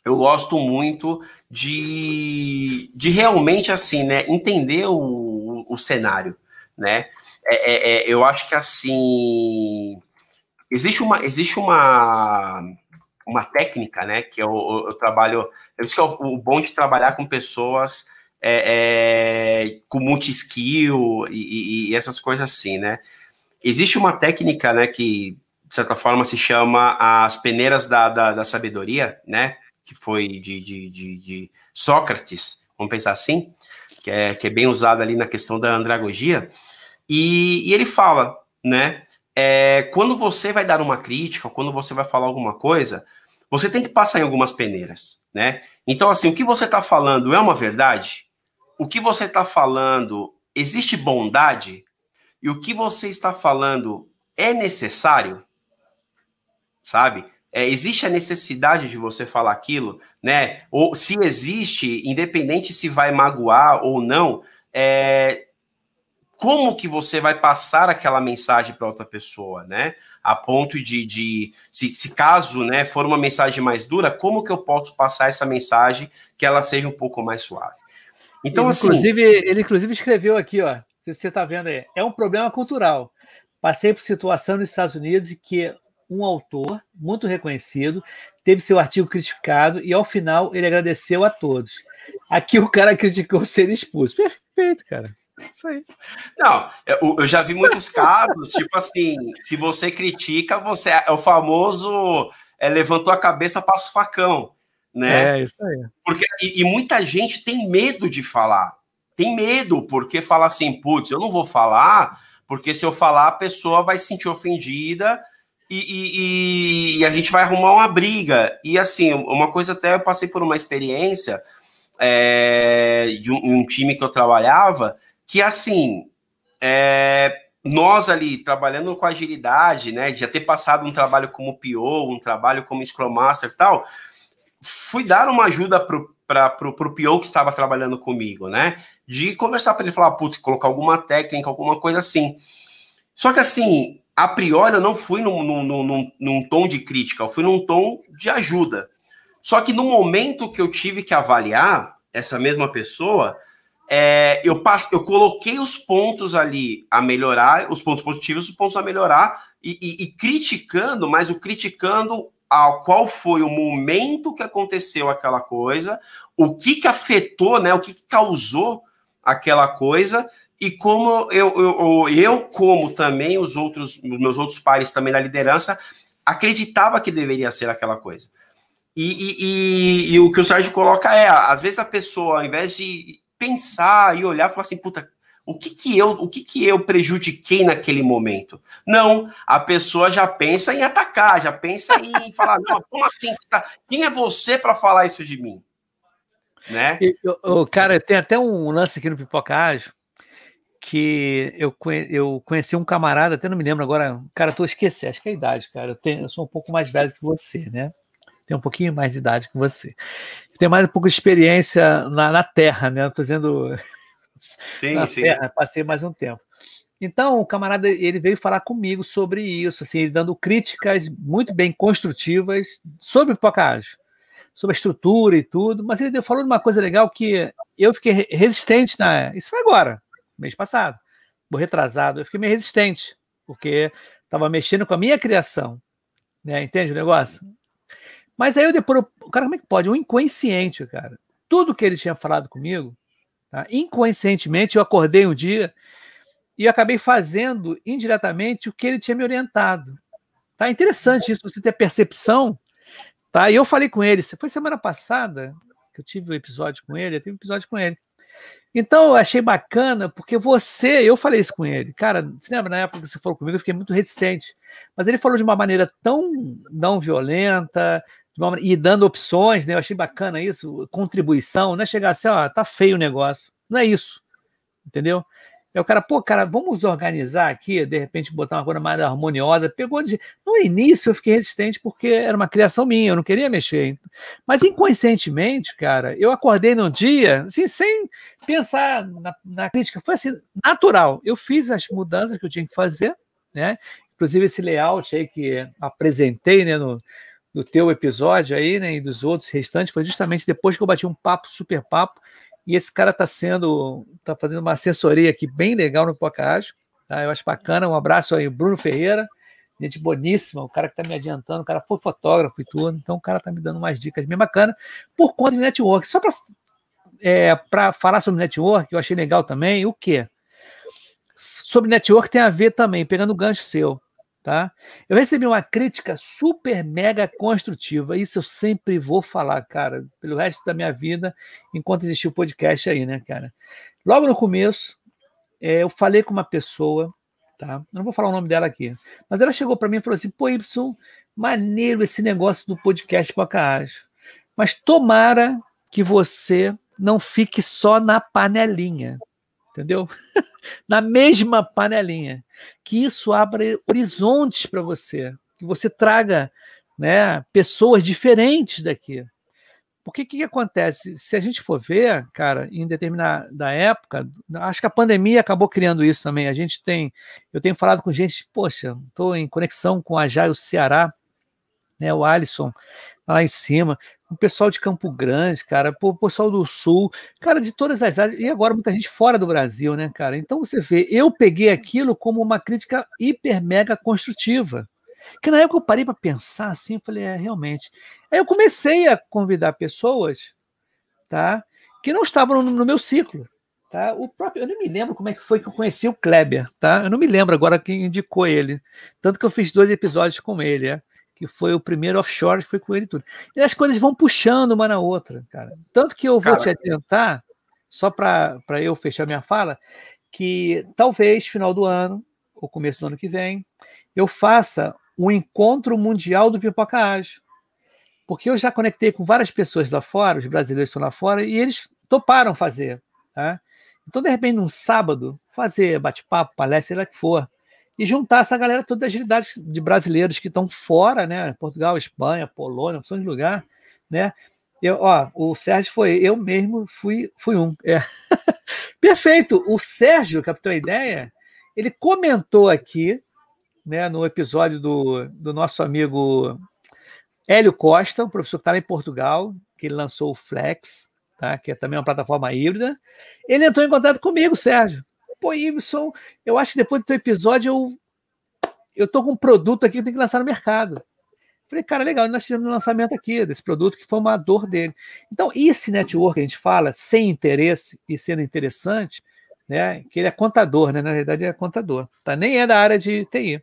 eu gosto muito de, de realmente assim, né, entender o, o cenário, né? É, é, é, eu acho que assim existe uma existe uma uma técnica, né? Que eu, eu trabalho, eu disse que é o, o bom de trabalhar com pessoas é, é, com multi-skill e, e, essas coisas assim, né? Existe uma técnica, né, que de certa forma se chama as peneiras da, da, da sabedoria, né? Que foi de, de, de, de Sócrates, vamos pensar assim, que é, que é bem usado ali na questão da andragogia, e, e ele fala, né, é, quando você vai dar uma crítica, quando você vai falar alguma coisa, você tem que passar em algumas peneiras, né? Então, assim, o que você está falando é uma verdade? O que você está falando existe bondade? E o que você está falando é necessário? Sabe? É, existe a necessidade de você falar aquilo, né? Ou se existe, independente se vai magoar ou não, é, como que você vai passar aquela mensagem para outra pessoa, né? A ponto de, de se, se, caso, né, for uma mensagem mais dura, como que eu posso passar essa mensagem que ela seja um pouco mais suave? Então, ele, assim, inclusive, ele inclusive escreveu aqui, ó, se você está vendo aí, é um problema cultural. Passei por situação nos Estados Unidos que um autor muito reconhecido, teve seu artigo criticado e, ao final, ele agradeceu a todos. Aqui o cara criticou ser expulso. Perfeito, cara. Isso aí. Não, eu, eu já vi muitos casos, tipo assim, se você critica, você é o famoso é, levantou a cabeça, passa o facão, né? É, isso aí. Porque, e, e muita gente tem medo de falar. Tem medo, porque fala assim, putz, eu não vou falar, porque se eu falar, a pessoa vai se sentir ofendida e, e, e, a gente vai arrumar uma briga. E assim, uma coisa até eu passei por uma experiência é, de um, um, time que eu trabalhava, que assim, é, nós ali trabalhando com agilidade, né, já ter passado um trabalho como PO, um trabalho como Scrum Master e tal, fui dar uma ajuda para pro PO que estava trabalhando comigo, né, de conversar para ele falar, putz, colocar alguma técnica, alguma coisa assim. Só que assim, a priori eu não fui num, num, num, num, tom de crítica, eu fui num tom de ajuda. Só que no momento que eu tive que avaliar essa mesma pessoa, é, eu, passe, eu coloquei os pontos ali a melhorar, os pontos positivos, os pontos a melhorar, e, e, e criticando, mas o criticando ao qual foi o momento que aconteceu aquela coisa, o que que afetou, né, o que, que causou aquela coisa, e como eu, eu, eu, como também os outros, meus outros pares também da liderança, acreditava que deveria ser aquela coisa. E, e, e, e, o que o Sérgio coloca é, às vezes a pessoa, ao invés de pensar e olhar, fala assim, puta, O que que eu, o que que eu prejudiquei naquele momento? Não, a pessoa já pensa em atacar, já pensa em falar, não, como assim? Tá? Quem é você para falar isso de mim? Né? o cara, tem até um lance aqui no Pipocágio que eu, eu conheci um camarada, até não me lembro agora, cara, tô esquecendo, acho que é a idade, cara. Eu, tenho, eu sou um pouco mais velho que você, né? Tenho um pouquinho mais de idade que você. Tenho mais um pouco de experiência na, na Terra, né? Eu tô dizendo sim, na sim. Terra, passei mais um tempo. Então, o camarada ele veio falar comigo sobre isso, assim, ele dando críticas muito bem construtivas sobre o Pocahontas, sobre a estrutura e tudo, mas ele falou de uma coisa legal que eu fiquei resistente na. Isso foi agora, mês passado, vou retrasado, eu fiquei meio resistente, porque estava mexendo com a minha criação, né? Entende o negócio? Mas aí eu depois, o cara, como é que pode? Um inconsciente, cara. Tudo que ele tinha falado comigo, Tá? Inconscientemente, eu acordei um dia e acabei fazendo indiretamente o que ele tinha me orientado. Tá interessante isso, você ter percepção. Tá? E eu falei com ele, foi semana passada que eu tive um episódio com ele, eu tive um episódio com ele. Então eu achei bacana, porque você, eu falei isso com ele, cara, você lembra na época que você falou comigo, eu fiquei muito reticente, mas ele falou de uma maneira tão não violenta, e dando opções, né? Eu achei bacana isso, contribuição, não é chegar assim, ó, tá feio o negócio. Não é isso. Entendeu? É o cara, pô, cara, vamos organizar aqui, de repente botar uma coisa mais harmoniosa. Pegou de. No início eu fiquei resistente porque era uma criação minha, eu não queria mexer. Mas inconscientemente, cara, eu acordei num dia, assim, sem pensar na, na crítica. Foi assim, natural. Eu fiz as mudanças que eu tinha que fazer, né? Inclusive esse layout aí que apresentei, né, no, do teu episódio aí, né, e dos outros restantes, foi justamente depois que eu bati um papo, super papo, e esse cara está sendo, está fazendo uma assessoria aqui bem legal no Pocahontas, tá? Eu acho bacana, um abraço aí, Bruno Ferreira, gente boníssima, o cara que está me adiantando, o cara foi fotógrafo e tudo, então o cara está me dando umas dicas bem bacanas, por conta de network. Só para é, falar sobre network, eu achei legal também, o quê? Sobre network tem a ver também, pegando o gancho seu. Tá? Eu recebi uma crítica super mega construtiva. Isso eu sempre vou falar, cara, pelo resto da minha vida, enquanto existiu o podcast aí, né, cara? Logo no começo, é, eu falei com uma pessoa, tá? Eu não vou falar o nome dela aqui, mas ela chegou para mim e falou assim: pô, Y, maneiro esse negócio do podcast Pocahontas, mas tomara que você não fique só na panelinha entendeu? Na mesma panelinha. Que isso abra horizontes para você, que você traga né, pessoas diferentes daqui. Porque o que, que, acontece? Se a gente for ver, cara, em determinada época, acho que a pandemia acabou criando isso também. A gente tem, eu tenho falado com gente, poxa, estou em conexão com a Jairo Ceará, né, o Alisson, lá em cima, o pessoal de Campo Grande, cara, o pessoal do Sul, cara, de todas as áreas, e agora muita gente fora do Brasil, né, cara? Então você vê, eu peguei aquilo como uma crítica hiper mega construtiva. Que na época eu parei para pensar assim, eu falei, é, realmente. Aí eu comecei a convidar pessoas, tá? Que não estavam no, no meu ciclo. Tá? O próprio, eu não me lembro como é que foi que eu conheci o Kleber, tá? Eu não me lembro agora quem indicou ele. Tanto que eu fiz dois episódios com ele, é que foi o primeiro offshore, foi com ele tudo. E as coisas vão puxando uma na outra, cara. Tanto que eu vou te adiantar, só para eu fechar minha fala, que talvez final do ano, ou começo do ano que vem, eu faça um encontro mundial do Pipoca Ágil. Porque eu já conectei com várias pessoas lá fora, os brasileiros estão lá fora, e eles toparam fazer. Tá? Então, de repente, num sábado, fazer bate-papo, palestra, sei lá que for e juntar essa galera toda das agilidades de brasileiros que estão fora, né? Portugal, Espanha, Polônia, opção de lugar, né? Eu, ó, o Sérgio foi, eu mesmo fui, fui um. É. Perfeito. O Sérgio, captou a ideia, ele comentou aqui, né, no episódio do, do nosso amigo Hélio Costa, o professor que está lá em Portugal, que ele lançou o Flex, tá? que é também uma plataforma híbrida. Ele entrou em contato comigo, Sérgio pô, Ibson, eu acho que depois do teu episódio eu, eu tô com um produto aqui que tem que lançar no mercado. Falei, cara, legal, nós fizemos um lançamento aqui desse produto que foi uma dor dele. Então, esse network que a gente fala, sem interesse e sendo interessante, né? Que ele é contador, né? Na verdade, é contador, tá? Nem é da área de TI.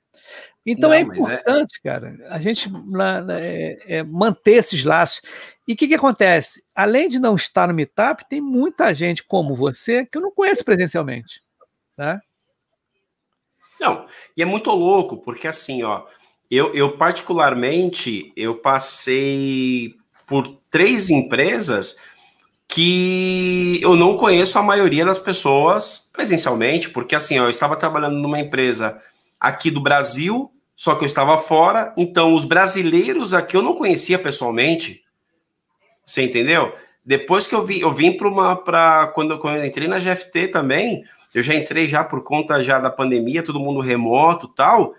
Então Não, é, é importante, é... cara, a gente é, é, manter esses laços. E o que, que acontece? Além de não estar no Meetup, tem muita gente como você que eu não conheço presencialmente. Né? Não, e é muito louco, porque assim, ó, eu, eu particularmente, eu passei por três empresas que eu não conheço a maioria das pessoas presencialmente, porque assim, ó, eu estava trabalhando numa empresa aqui do Brasil, só que eu estava fora, então os brasileiros aqui eu não conhecia pessoalmente. Você entendeu? Depois que eu vim, eu vim para uma para quando, quando eu entrei na GFT também, eu já entrei já por conta já da pandemia, todo mundo remoto, tal.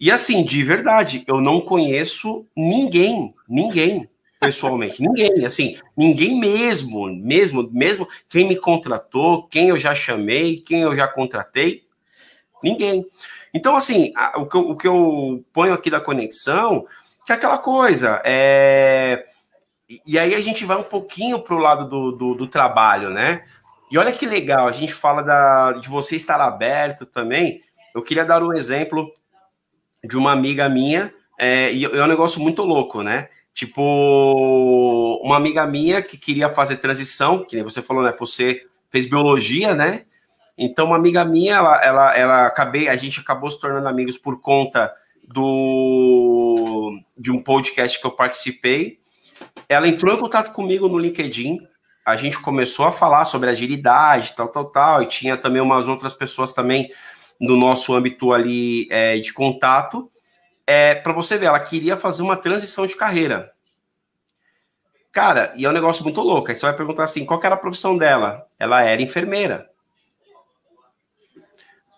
E assim, de verdade, eu não conheço ninguém, ninguém pessoalmente, ninguém, assim, ninguém mesmo, mesmo, mesmo quem me contratou, quem eu já chamei, quem eu já contratei, ninguém. Então, assim, a, o, que eu, o que eu ponho aqui da conexão, que é aquela coisa, é e aí a gente vai um pouquinho para o lado do, do, do, trabalho, né? E olha que legal, a gente fala da, de você estar aberto também. Eu queria dar um exemplo de uma amiga minha, é, e é um negócio muito louco, né? Tipo, uma amiga minha que queria fazer transição, que nem você falou, né? Você fez biologia, né? Então, uma amiga minha, ela, ela, ela acabei, a gente acabou se tornando amigos por conta do de um podcast que eu participei ela entrou em contato comigo no LinkedIn, a gente começou a falar sobre agilidade, tal, tal, tal, e tinha também umas outras pessoas também no nosso âmbito ali é, de contato. É, para você ver, ela queria fazer uma transição de carreira. Cara, e é um negócio muito louco. Aí você vai perguntar assim: qual era a profissão dela? Ela era enfermeira.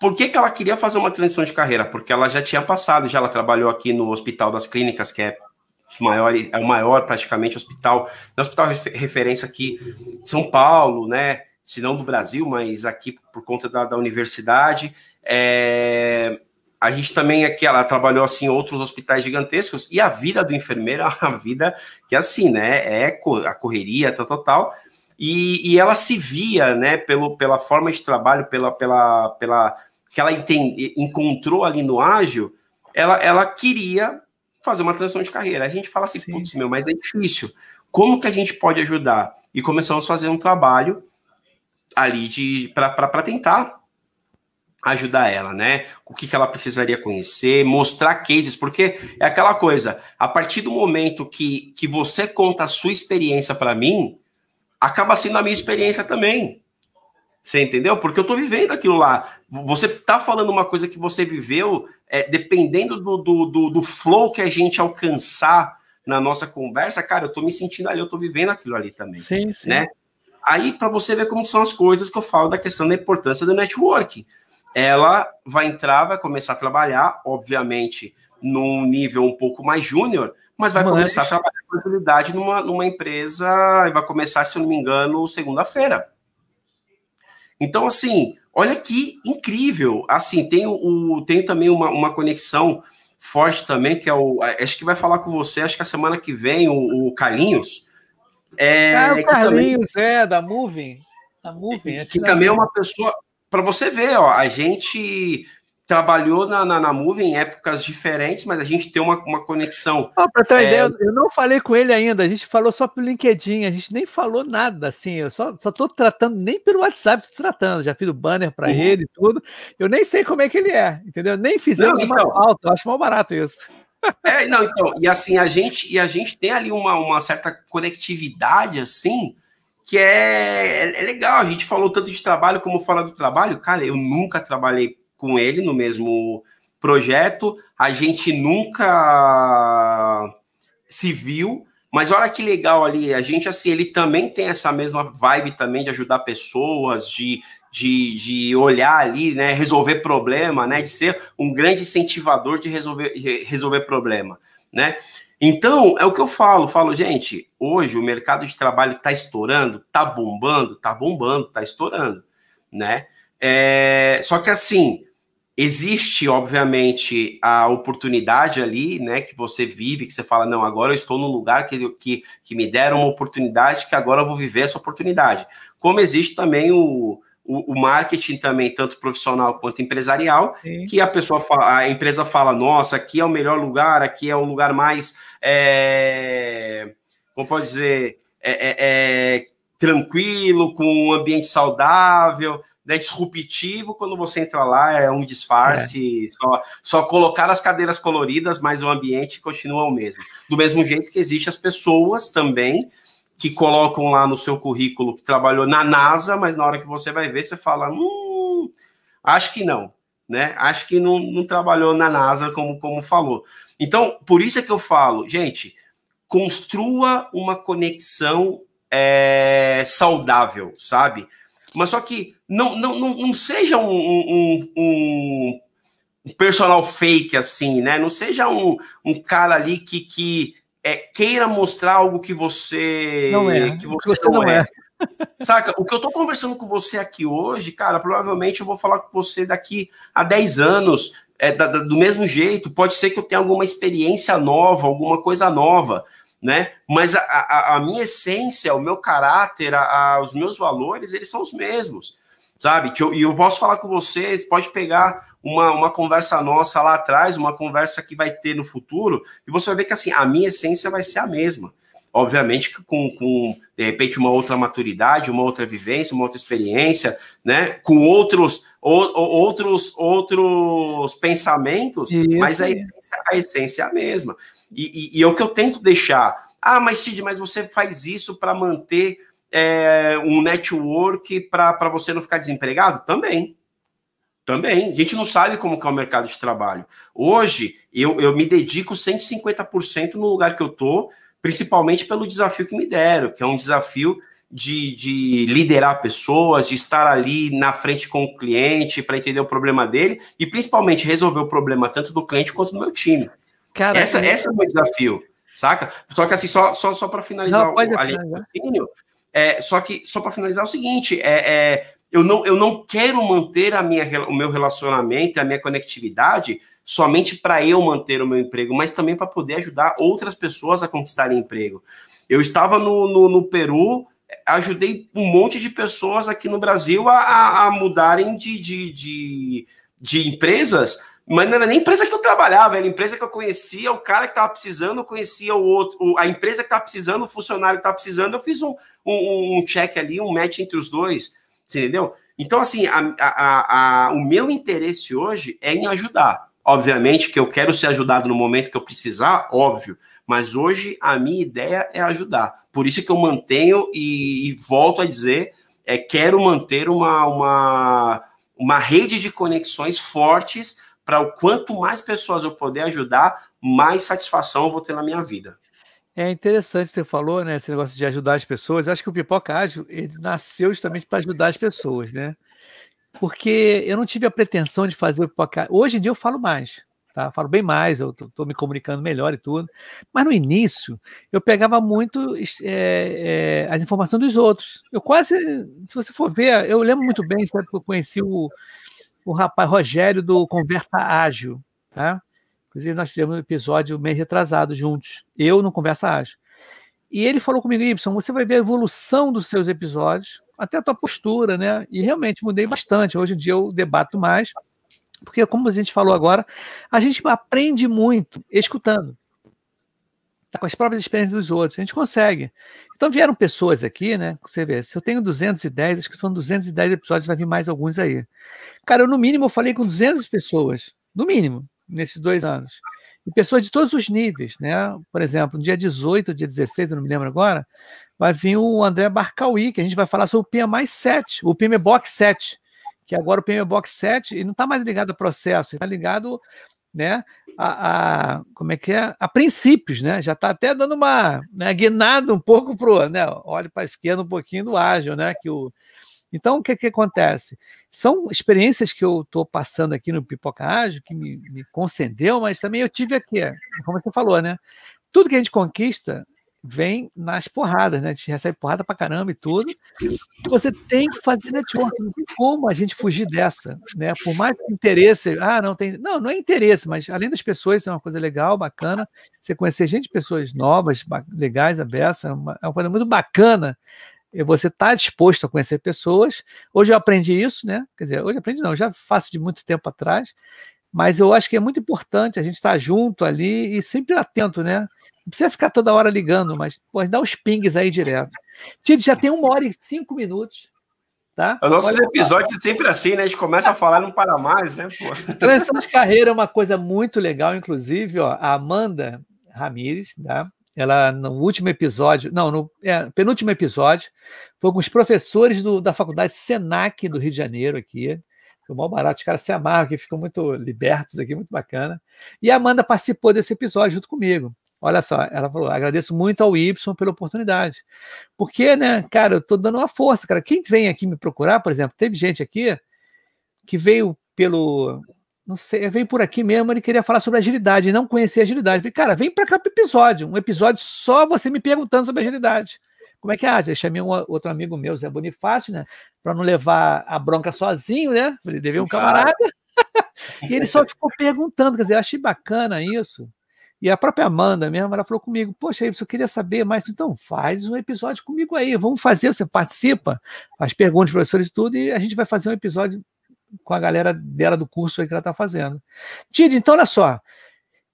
Por que, que ela queria fazer uma transição de carreira? Porque ela já tinha passado, já ela trabalhou aqui no Hospital das Clínicas, que é maiores, é o maior praticamente hospital, é hospital referência aqui em São Paulo, né? Se não do Brasil, mas aqui por conta da, da universidade. É, a gente também aqui, ela trabalhou assim em outros hospitais gigantescos, e a vida do enfermeiro é uma vida que assim, né? É a correria, tal, tal, tal. E, e ela se via, né, pelo, pela forma de trabalho, pela, pela, pela que ela entende, encontrou ali no ágil, ela, ela queria fazer uma transição de carreira. A gente fala assim, putz, meu, mas é difícil. Como que a gente pode ajudar? E começamos a fazer um trabalho ali de para tentar ajudar ela, né? O que, que ela precisaria conhecer, mostrar cases, porque é aquela coisa, a partir do momento que, que você conta a sua experiência para mim, acaba sendo a minha experiência também. Você entendeu? Porque eu tô vivendo aquilo lá. Você tá falando uma coisa que você viveu, é, dependendo do, do, do, do, flow que a gente alcançar na nossa conversa, cara, eu tô me sentindo ali, eu tô vivendo aquilo ali também. Sim, sim. Né? Aí, para você ver como são as coisas que eu falo da questão da importância do network. Ela vai entrar, vai começar a trabalhar, obviamente, num nível um pouco mais júnior, mas vai mas... começar a trabalhar com utilidade numa, numa empresa e vai começar, se eu não me engano, segunda-feira. Então, assim, olha que incrível. Assim, tem, o, tem também uma, uma conexão forte também, que é o. Acho que vai falar com você, acho que a semana que vem, o, o Carlinhos. É, ah, o Carlinhos, também, é, da Moving. Da Moving. Que, que também é uma pessoa. Para você ver, ó, a gente trabalhou na, na, na Move em épocas diferentes, mas a gente tem uma, uma conexão. Ah, para ter uma é... ideia, eu não falei com ele ainda, a gente falou só pelo LinkedIn, a gente nem falou nada, assim, eu só, só tô tratando, nem pelo WhatsApp tô tratando, já fiz o banner para uhum. ele e tudo, eu nem sei como é que ele é, entendeu? Nem fizemos não, então, uma pauta, eu acho mal barato isso. É, não, então, e assim, a gente, e a gente tem ali uma, uma certa conectividade, assim, que é, é, é legal, a gente falou tanto de trabalho como fala do trabalho, cara, eu nunca trabalhei com ele no mesmo projeto. A gente nunca se viu, mas olha que legal ali, a gente assim, ele também tem essa mesma vibe também de ajudar pessoas, de, de, de olhar ali, né, resolver problema, né, de ser um grande incentivador de resolver, de resolver problema, né? Então, é o que eu falo, falo, gente, hoje o mercado de trabalho está estourando, está bombando, está bombando, está estourando, né? É, só que assim, Existe, obviamente, a oportunidade ali, né, que você vive, que você fala, não, agora eu estou num lugar que, que, que me deram uma oportunidade, que agora eu vou viver essa oportunidade. Como existe também o, o, o marketing também, tanto profissional quanto empresarial, Sim. que a pessoa fala, a empresa fala, nossa, aqui é o melhor lugar, aqui é o lugar mais, é, como pode dizer, é, é, é tranquilo, com um ambiente saudável, né, disruptivo, quando você entra lá é um disfarce, é. Só, só colocar as cadeiras coloridas, mas o ambiente continua o mesmo. Do mesmo jeito que existe as pessoas também que colocam lá no seu currículo que trabalhou na NASA, mas na hora que você vai ver, você fala, hum, acho que não, né? Acho que não, não trabalhou na NASA como, como falou. Então, por isso é que eu falo, gente, construa uma conexão é, saudável, sabe? Mas só que não, não, não, não seja um, um, um, personal fake assim, né? Não seja um, um cara ali que, que é, queira mostrar algo que você não é. Que você, você não, é. é. Saca? O que eu tô conversando com você aqui hoje, cara, provavelmente eu vou falar com você daqui a 10 anos, é, da, da, do mesmo jeito. Pode ser que eu tenha alguma experiência nova, alguma coisa nova né? Mas a, a, a minha essência, o meu caráter, a, os meus valores, eles são os mesmos, sabe? Que eu, e eu posso falar com vocês, pode pegar uma, uma conversa nossa lá atrás, uma conversa que vai ter no futuro, e você vai ver que assim, a minha essência vai ser a mesma. Obviamente que com, com, de repente, uma outra maturidade, uma outra vivência, uma outra experiência, né? Com outros, ou, outros, outros pensamentos, Isso. mas a essência, a essência é a mesma. E, e, e é o que eu tento deixar. Ah, mas Tid, mas você faz isso para manter é, um network para você não ficar desempregado? Também. Também. A gente não sabe como é o mercado de trabalho. Hoje, eu, eu me dedico 150% no lugar que eu tô, principalmente pelo desafio que me deram, que é um desafio de, de liderar pessoas, de estar ali na frente com o cliente para entender o problema dele e principalmente resolver o problema tanto do cliente quanto do meu time. Cara, essa, é... esse é o meu desafio, saca? Só que assim, só, só, só para finalizar não, o raciocínio, é, só que só para finalizar o seguinte, é, é, eu, não, eu não quero manter a minha, o meu relacionamento, a minha conectividade somente para eu manter o meu emprego, mas também para poder ajudar outras pessoas a conquistarem emprego. Eu estava no, no, no Peru, ajudei um monte de pessoas aqui no Brasil a, a, a mudarem de, de, de, de empresas mas não era nem empresa que eu trabalhava, era empresa que eu conhecia, o cara que estava precisando, eu conhecia o outro, a empresa que estava precisando, o funcionário que estava precisando, eu fiz um, um, um, check ali, um match entre os dois, entendeu? Então, assim, a, a, a, o meu interesse hoje é em ajudar. Obviamente que eu quero ser ajudado no momento que eu precisar, óbvio, mas hoje a minha ideia é ajudar. Por isso que eu mantenho e, e volto a dizer, é, quero manter uma, uma, uma rede de conexões fortes para o quanto mais pessoas eu puder ajudar, mais satisfação eu vou ter na minha vida. É interessante você falou, né, esse negócio de ajudar as pessoas. Eu acho que o Pipoca Ágil, ele nasceu justamente para ajudar as pessoas, né? Porque eu não tive a pretensão de fazer o Pipoca Hoje em dia eu falo mais, tá? Falo bem mais, eu estou me comunicando melhor e tudo. Mas no início, eu pegava muito é, é, as informações dos outros. Eu quase, se você for ver, eu lembro muito bem, sabe, que eu conheci o, o rapaz Rogério do Conversa Ágil, tá? Inclusive, nós fizemos um episódio meio retrasado juntos, eu no Conversa Ágil. E ele falou comigo, Y, você vai ver a evolução dos seus episódios, até a tua postura, né? E realmente mudei bastante. Hoje em dia eu debato mais, porque, como a gente falou agora, a gente aprende muito escutando. Com as próprias experiências dos outros. A gente consegue. Então vieram pessoas aqui, né? Você vê, se eu tenho 210, acho que são 210 episódios, vai vir mais alguns aí. Cara, eu, no mínimo eu falei com 200 pessoas, no mínimo, nesses dois anos. E pessoas de todos os níveis, né? Por exemplo, no dia 18, dia 16, eu não me lembro agora, vai vir o André Barcauí, que a gente vai falar sobre o PMI 7, o PMI Box 7, que agora o PMI Box 7 ele não está mais ligado a processo, está ligado né, a, a, como é que é, a princípios, né? Já está até dando uma né, guinada um pouco pro, né? Olhe para a esquerda um pouquinho do ágil, né? Que o então, o que, que acontece? São experiências que eu estou passando aqui no Pipoca Ágil, que me, me concedeu, mas também eu tive aqui, como você falou, né? Tudo que a gente conquista vem nas porradas, né? A gente recebe porrada pra caramba e tudo. Você tem que fazer network, não tem como a gente fugir dessa, né? Por mais que interesse, ah, não tem, não, não é interesse, mas além das pessoas, é uma coisa legal, bacana, você conhecer gente, pessoas novas, legais, abertas, é uma, é uma coisa muito bacana. Você está disposto a conhecer pessoas. Hoje eu aprendi isso, né? Quer dizer, hoje aprendi não, já faço de muito tempo atrás, mas eu acho que é muito importante a gente estar tá junto ali e sempre atento, né? Não precisa ficar toda hora ligando, mas pode dar os pings aí direto. Tito, já tem uma hora e cinco minutos. Tá? Os nossos Olha episódios é sempre assim, né? A gente começa a falar e não para mais, né? Pô. Transição de carreira é uma coisa muito legal, inclusive, ó, a Amanda Ramires, tá? Ela, no último episódio, não, no é, penúltimo episódio, foi com os professores do, da faculdade Senac do Rio de Janeiro aqui. Foi mal barato, os caras se amarram aqui, ficam muito libertos aqui, muito bacana. E a Amanda participou desse episódio junto comigo. Olha só, ela falou: agradeço muito ao Y pela oportunidade. Porque, né, cara, eu tô dando uma força, cara. Quem vem aqui me procurar, por exemplo, teve gente aqui que veio pelo. Não sei, veio por aqui mesmo, ele queria falar sobre agilidade, não conhecia agilidade. falei, cara, vem para cá pro episódio, um episódio só você me perguntando sobre agilidade. Como é que é? Ah, eu chamei um outro amigo meu, Zé Bonifácio, né? Para não levar a bronca sozinho, né? Ele devia um camarada. e ele só ficou perguntando, quer dizer, eu achei bacana isso. E a própria Amanda mesmo, ela falou comigo, poxa, eu queria saber mais, então faz um episódio comigo aí, vamos fazer, você participa, as perguntas, professores e tudo, e a gente vai fazer um episódio com a galera dela do curso aí que ela está fazendo. Tide, então olha só,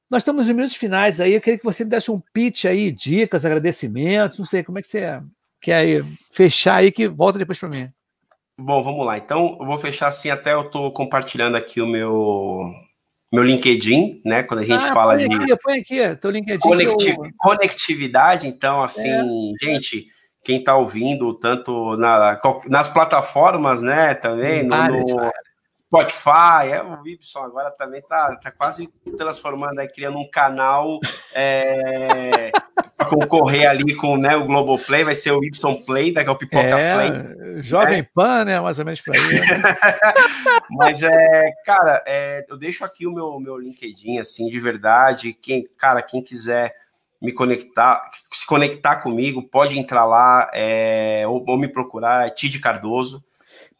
nós estamos nos minutos finais aí, eu queria que você me desse um pitch aí, dicas, agradecimentos, não sei, como é que você quer aí fechar aí, que volta depois para mim. Bom, vamos lá. Então, eu vou fechar assim, até eu estou compartilhando aqui o meu meu LinkedIn, né? Quando a gente ah, fala põe de. Aqui, põe aqui, teu LinkedIn. Conecti eu... Conectividade, então, assim, é. gente, quem está ouvindo, tanto na, nas plataformas, né, também, no, no Spotify, é, o Ibson agora também tá, tá quase transformando aí, criando um canal é, para concorrer ali com né, o Globoplay, vai ser o Y Play, daqui é o Pipoca é, Play. Jovem né? Pan, né? Mais ou menos para aí. Né? Mas é, cara, é, eu deixo aqui o meu, meu LinkedIn, assim, de verdade. Quem, cara, quem quiser me conectar, se conectar comigo, pode entrar lá é, ou, ou, me procurar, é Tid Cardoso.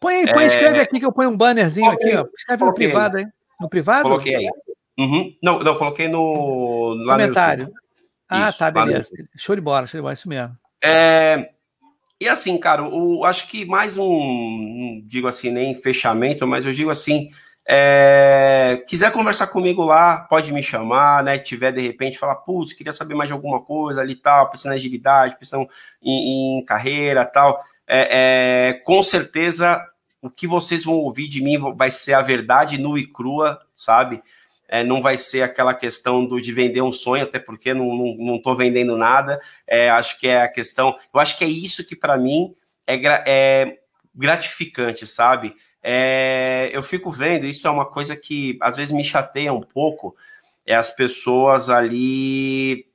Põe, põe é... escreve aqui que eu ponho um bannerzinho coloquei, aqui, ó. Escreve no privado aí. No privado? Coloquei aí. Uhum. Não, não, coloquei no. Lá Comentário. No ah, isso, tá, beleza. Show de bola, show de bola, isso mesmo. É, e assim, cara, o, acho que mais um, não digo assim, nem fechamento, mas eu digo assim, é, quiser conversar comigo lá, pode me chamar, né? Tiver de repente, falar, putz, queria saber mais de alguma coisa ali tal, pensando em agilidade, pensando em, em carreira tal. É, é, com certeza, o que vocês vão ouvir de mim vai ser a verdade nua e crua, sabe? é, não vai ser aquela questão do, de vender um sonho, até porque não estou não, não vendendo nada. É, acho que é a questão. Eu acho que é isso que para mim é, é, gratificante, sabe? É, eu fico vendo, isso é uma coisa que às vezes me chateia um pouco, é as pessoas ali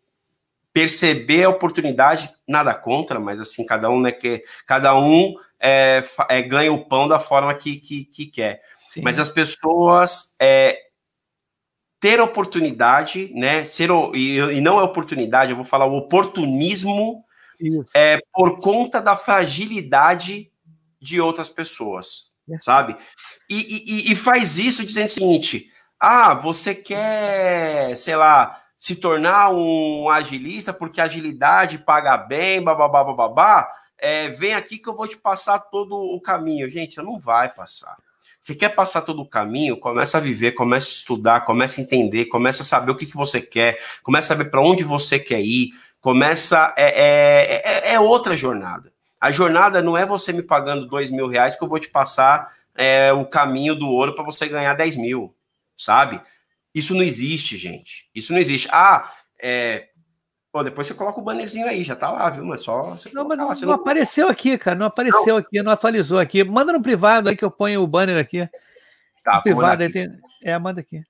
perceber a oportunidade, nada contra, mas assim, cada um, né, que cada um é, é, ganha o pão da forma que, que, que quer. Sim. Mas as pessoas é, ter oportunidade, né? Ser e, e, não é oportunidade, eu vou falar o oportunismo Isso. é por conta da fragilidade de outras pessoas, é. sabe? E, e, e, faz isso dizendo o seguinte: ah, você quer, sei lá, se tornar um agilista porque agilidade paga bem, babá, babá, é, vem aqui que eu vou te passar todo o caminho. Gente, não vai passar. Você quer passar todo o caminho? Começa a viver, começa a estudar, começa a entender, começa a saber o que, que você quer, começa a saber para onde você quer ir, começa. É, é, é, é, outra jornada. A jornada não é você me pagando dois mil reais que eu vou te passar é, o caminho do ouro para você ganhar 10 mil, sabe? Isso não existe, gente. Isso não existe. Ah, é, Pô, depois você coloca o bannerzinho aí, já tá lá, viu? Mas só você Não, mas não, lá, não, não, apareceu aqui, cara. Não apareceu não. aqui, não atualizou aqui. Manda no privado aí que eu ponho o banner aqui. Tá, no privado aí tem. É, manda aqui.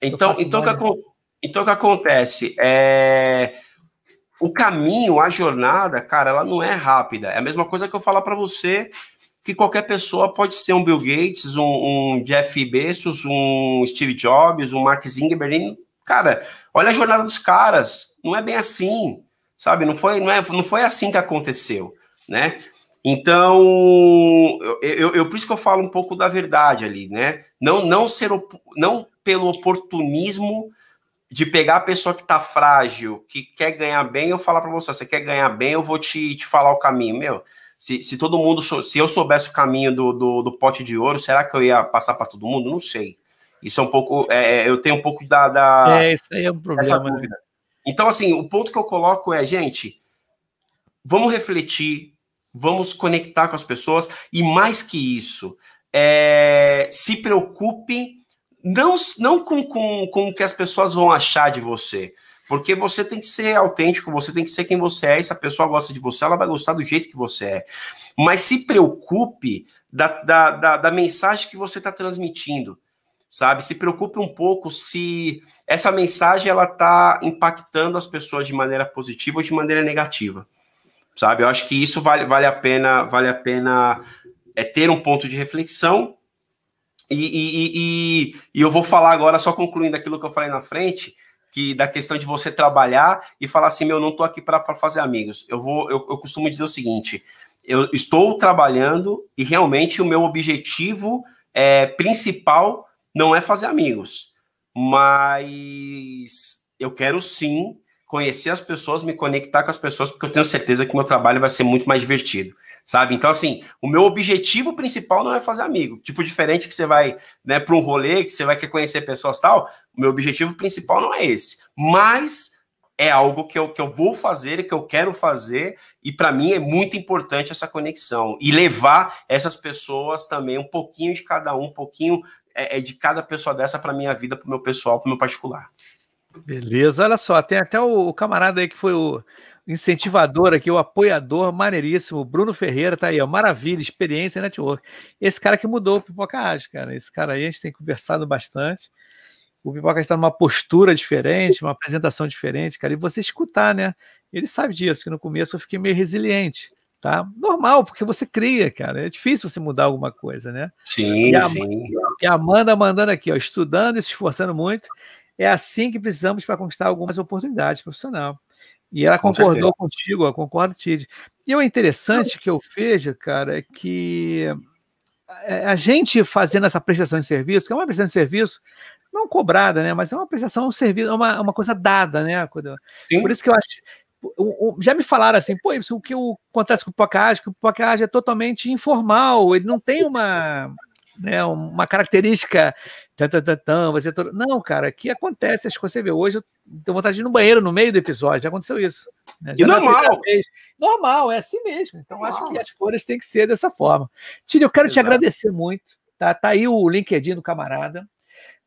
Então, então, que, então o que acontece? É... O caminho, a jornada, cara, ela não é rápida. É a mesma coisa que eu falar para você que qualquer pessoa pode ser um Bill Gates, um, um Jeff Bezos, um Steve Jobs, um Mark Zuckerberg. Cara, olha a jornada dos caras não é bem assim, sabe? Não foi, não é, não foi assim que aconteceu, né? Então, eu, eu, eu, por isso que eu falo um pouco da verdade ali, né? Não, não ser não pelo oportunismo de pegar a pessoa que tá frágil, que quer ganhar bem, eu falar para você, você quer ganhar bem, eu vou te, te falar o caminho, meu. Se, se todo mundo, se eu soubesse o caminho do, do, do pote de ouro, será que eu ia passar para todo mundo? Não sei. Isso é um pouco, é, eu tenho um pouco da, da é, isso aí é um problema. Né? Então, assim, o ponto que eu coloco é, gente, vamos refletir, vamos conectar com as pessoas e mais que isso, é, se preocupe não, não com, com, com o que as pessoas vão achar de você, porque você tem que ser autêntico, você tem que ser quem você é, e se a pessoa gosta de você, ela vai gostar do jeito que você é. Mas se preocupe da, da, da, da mensagem que você está transmitindo, sabe? Se preocupe um pouco se essa mensagem ela está impactando as pessoas de maneira positiva ou de maneira negativa, sabe? Eu acho que isso vale, vale a pena, vale a pena é ter um ponto de reflexão. E, e, e, e eu vou falar agora, só concluindo aquilo que eu falei na frente, que da questão de você trabalhar e falar assim, meu, não estou aqui para fazer amigos. Eu vou, eu, eu costumo dizer o seguinte: eu estou trabalhando e realmente o meu objetivo é, principal não é fazer amigos, mas eu quero sim conhecer as pessoas, me conectar com as pessoas, porque eu tenho certeza que meu trabalho vai ser muito mais divertido sabe? Então, assim, o meu objetivo principal não é fazer amigo. Tipo, diferente que você vai, né, para um rolê, que você vai querer conhecer pessoas tal, o meu objetivo principal não é esse. Mas é algo que eu, que eu vou fazer, que eu quero fazer, e para mim é muito importante essa conexão. E levar essas pessoas também, um pouquinho de cada um, um pouquinho é, é de cada pessoa dessa para minha vida, para o meu pessoal, para o meu particular. Beleza, olha só, tem até o, camarada aí que foi o incentivador aqui, o apoiador maneiríssimo, Bruno Ferreira, tá aí, ó, maravilha, experiência network. Esse cara que mudou o Pipoca Ágil, cara, esse cara aí a gente tem conversado bastante. O Pipoca está numa postura diferente, uma apresentação diferente, cara, e você escutar, né? Ele sabe disso, que no começo eu fiquei meio resiliente, tá? Normal, porque você cria, cara, é difícil você mudar alguma coisa, né? Sim, e a, sim. E a Amanda mandando aqui, ó, estudando e se esforçando muito, é assim que precisamos para conquistar algumas oportunidades profissional. E ela Com concordou certeza. contigo, eu concordo, Tid. E o interessante que eu vejo, cara, é que a gente fazendo essa prestação de serviço, que é uma prestação de serviço não cobrada, né? Mas é uma prestação de serviço, é uma, uma coisa dada, né? Sim. Por isso que eu acho. Já me falaram assim, pô, isso, o que acontece com o Pocahage, que o Pocahage é totalmente informal, ele não tem uma, né, uma característica. Tan, você todo... Não, cara, aqui acontece as coisas. Você vê, hoje eu tenho vontade de ir no banheiro no meio do episódio, já aconteceu isso. Né? Já e normal. Normal, é assim mesmo. Então, normal. acho que as folhas têm que ser dessa forma. Tio, eu quero Exato. te agradecer muito. Tá, tá aí o LinkedIn do camarada.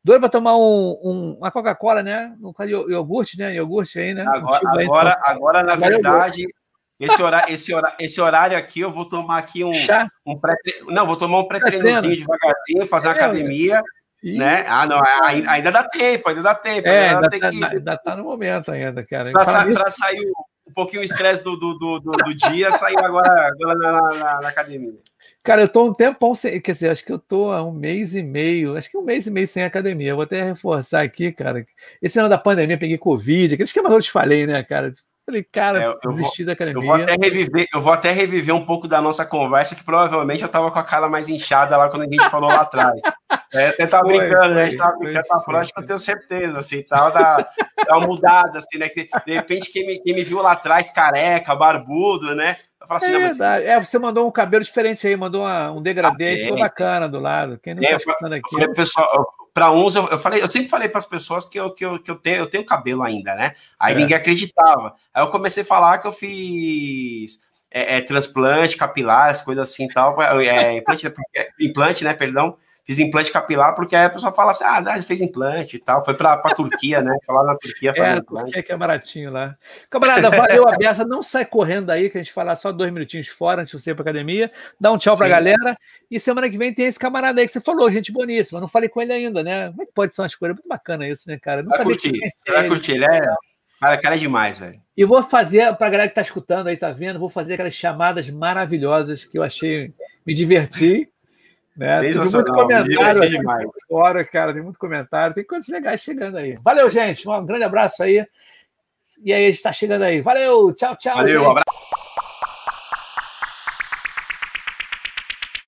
Doido para tomar um, um, uma Coca-Cola, né? Um iogurte, né? Iogurte aí, né? Agora, agora, agora, na verdade, esse horário, esse, horário, esse horário aqui, eu vou tomar aqui um, Chá? um pré Não, vou tomar um pré-treinozinho devagarzinho, fazer é, academia. Né? Ah, não, ainda dá tempo, ainda dá tempo. É, ainda, tá, que... ainda tá no momento ainda, cara. Para sa sair um pouquinho o estresse do, do, do, do, dia, saiu agora, agora na, na, na, academia. Cara, eu tô um tempão sem. Quer dizer, acho que eu tô há um mês e meio, acho que um mês e meio sem academia. Eu vou até reforçar aqui, cara. Esse ano da pandemia, peguei Covid, aquele esquema que eu te falei, né, cara? Falei, cara, é, eu desisti vou, da academia. Eu vou, até reviver, eu vou até reviver um pouco da nossa conversa, que provavelmente eu tava com a cara mais inchada lá quando a gente falou lá atrás. É, até tava foi, brincando, foi, né? A gente tava brincando na próxima, eu tenho certeza, assim, tal, da, da mudada, assim, né? De repente, quem me, quem me viu lá atrás, careca, barbudo, né? Assim, é, verdade. é, você mandou um cabelo diferente aí, mandou uma, um degradê, ah, ficou bacana do lado. Quem não é, tá escutando aqui. Eu, pessoal, para uns, eu, eu, falei, eu sempre falei para as pessoas que eu, que, eu, que eu, tenho, eu tenho cabelo ainda, né? Aí é. ninguém acreditava. Aí eu comecei a falar que eu fiz é, é, transplante capilar, as coisas assim tal. É, implante, implante, né? Perdão fiz implante capilar, porque aí a pessoa fala assim, ah, fez implante e tal, foi para a Turquia, né? Foi lá na Turquia fazer é, implante. Turquia que é baratinho lá. Camarada, valeu a beça, não sai correndo aí, que a gente falar só dois minutinhos fora antes de você ir para academia, dá um tchau para a galera, e semana que vem tem esse camarada aí que você falou, gente boníssima, não falei com ele ainda, né? Como é que pode ser uma escolha? Muito bacana isso, né, cara? Não vai sabia curtir, que vai curtir, ele é... Cara, cara é demais, velho. E vou fazer, para a galera que tá escutando aí, tá vendo, vou fazer aquelas chamadas maravilhosas que eu achei, me diverti. Né? Tem muito comentário demais. fora, cara, tem muito comentário, tem coisas legais chegando aí. Valeu, gente. Um grande abraço aí. E aí, a gente está chegando aí. Valeu, tchau, tchau. Valeu, gente. abraço.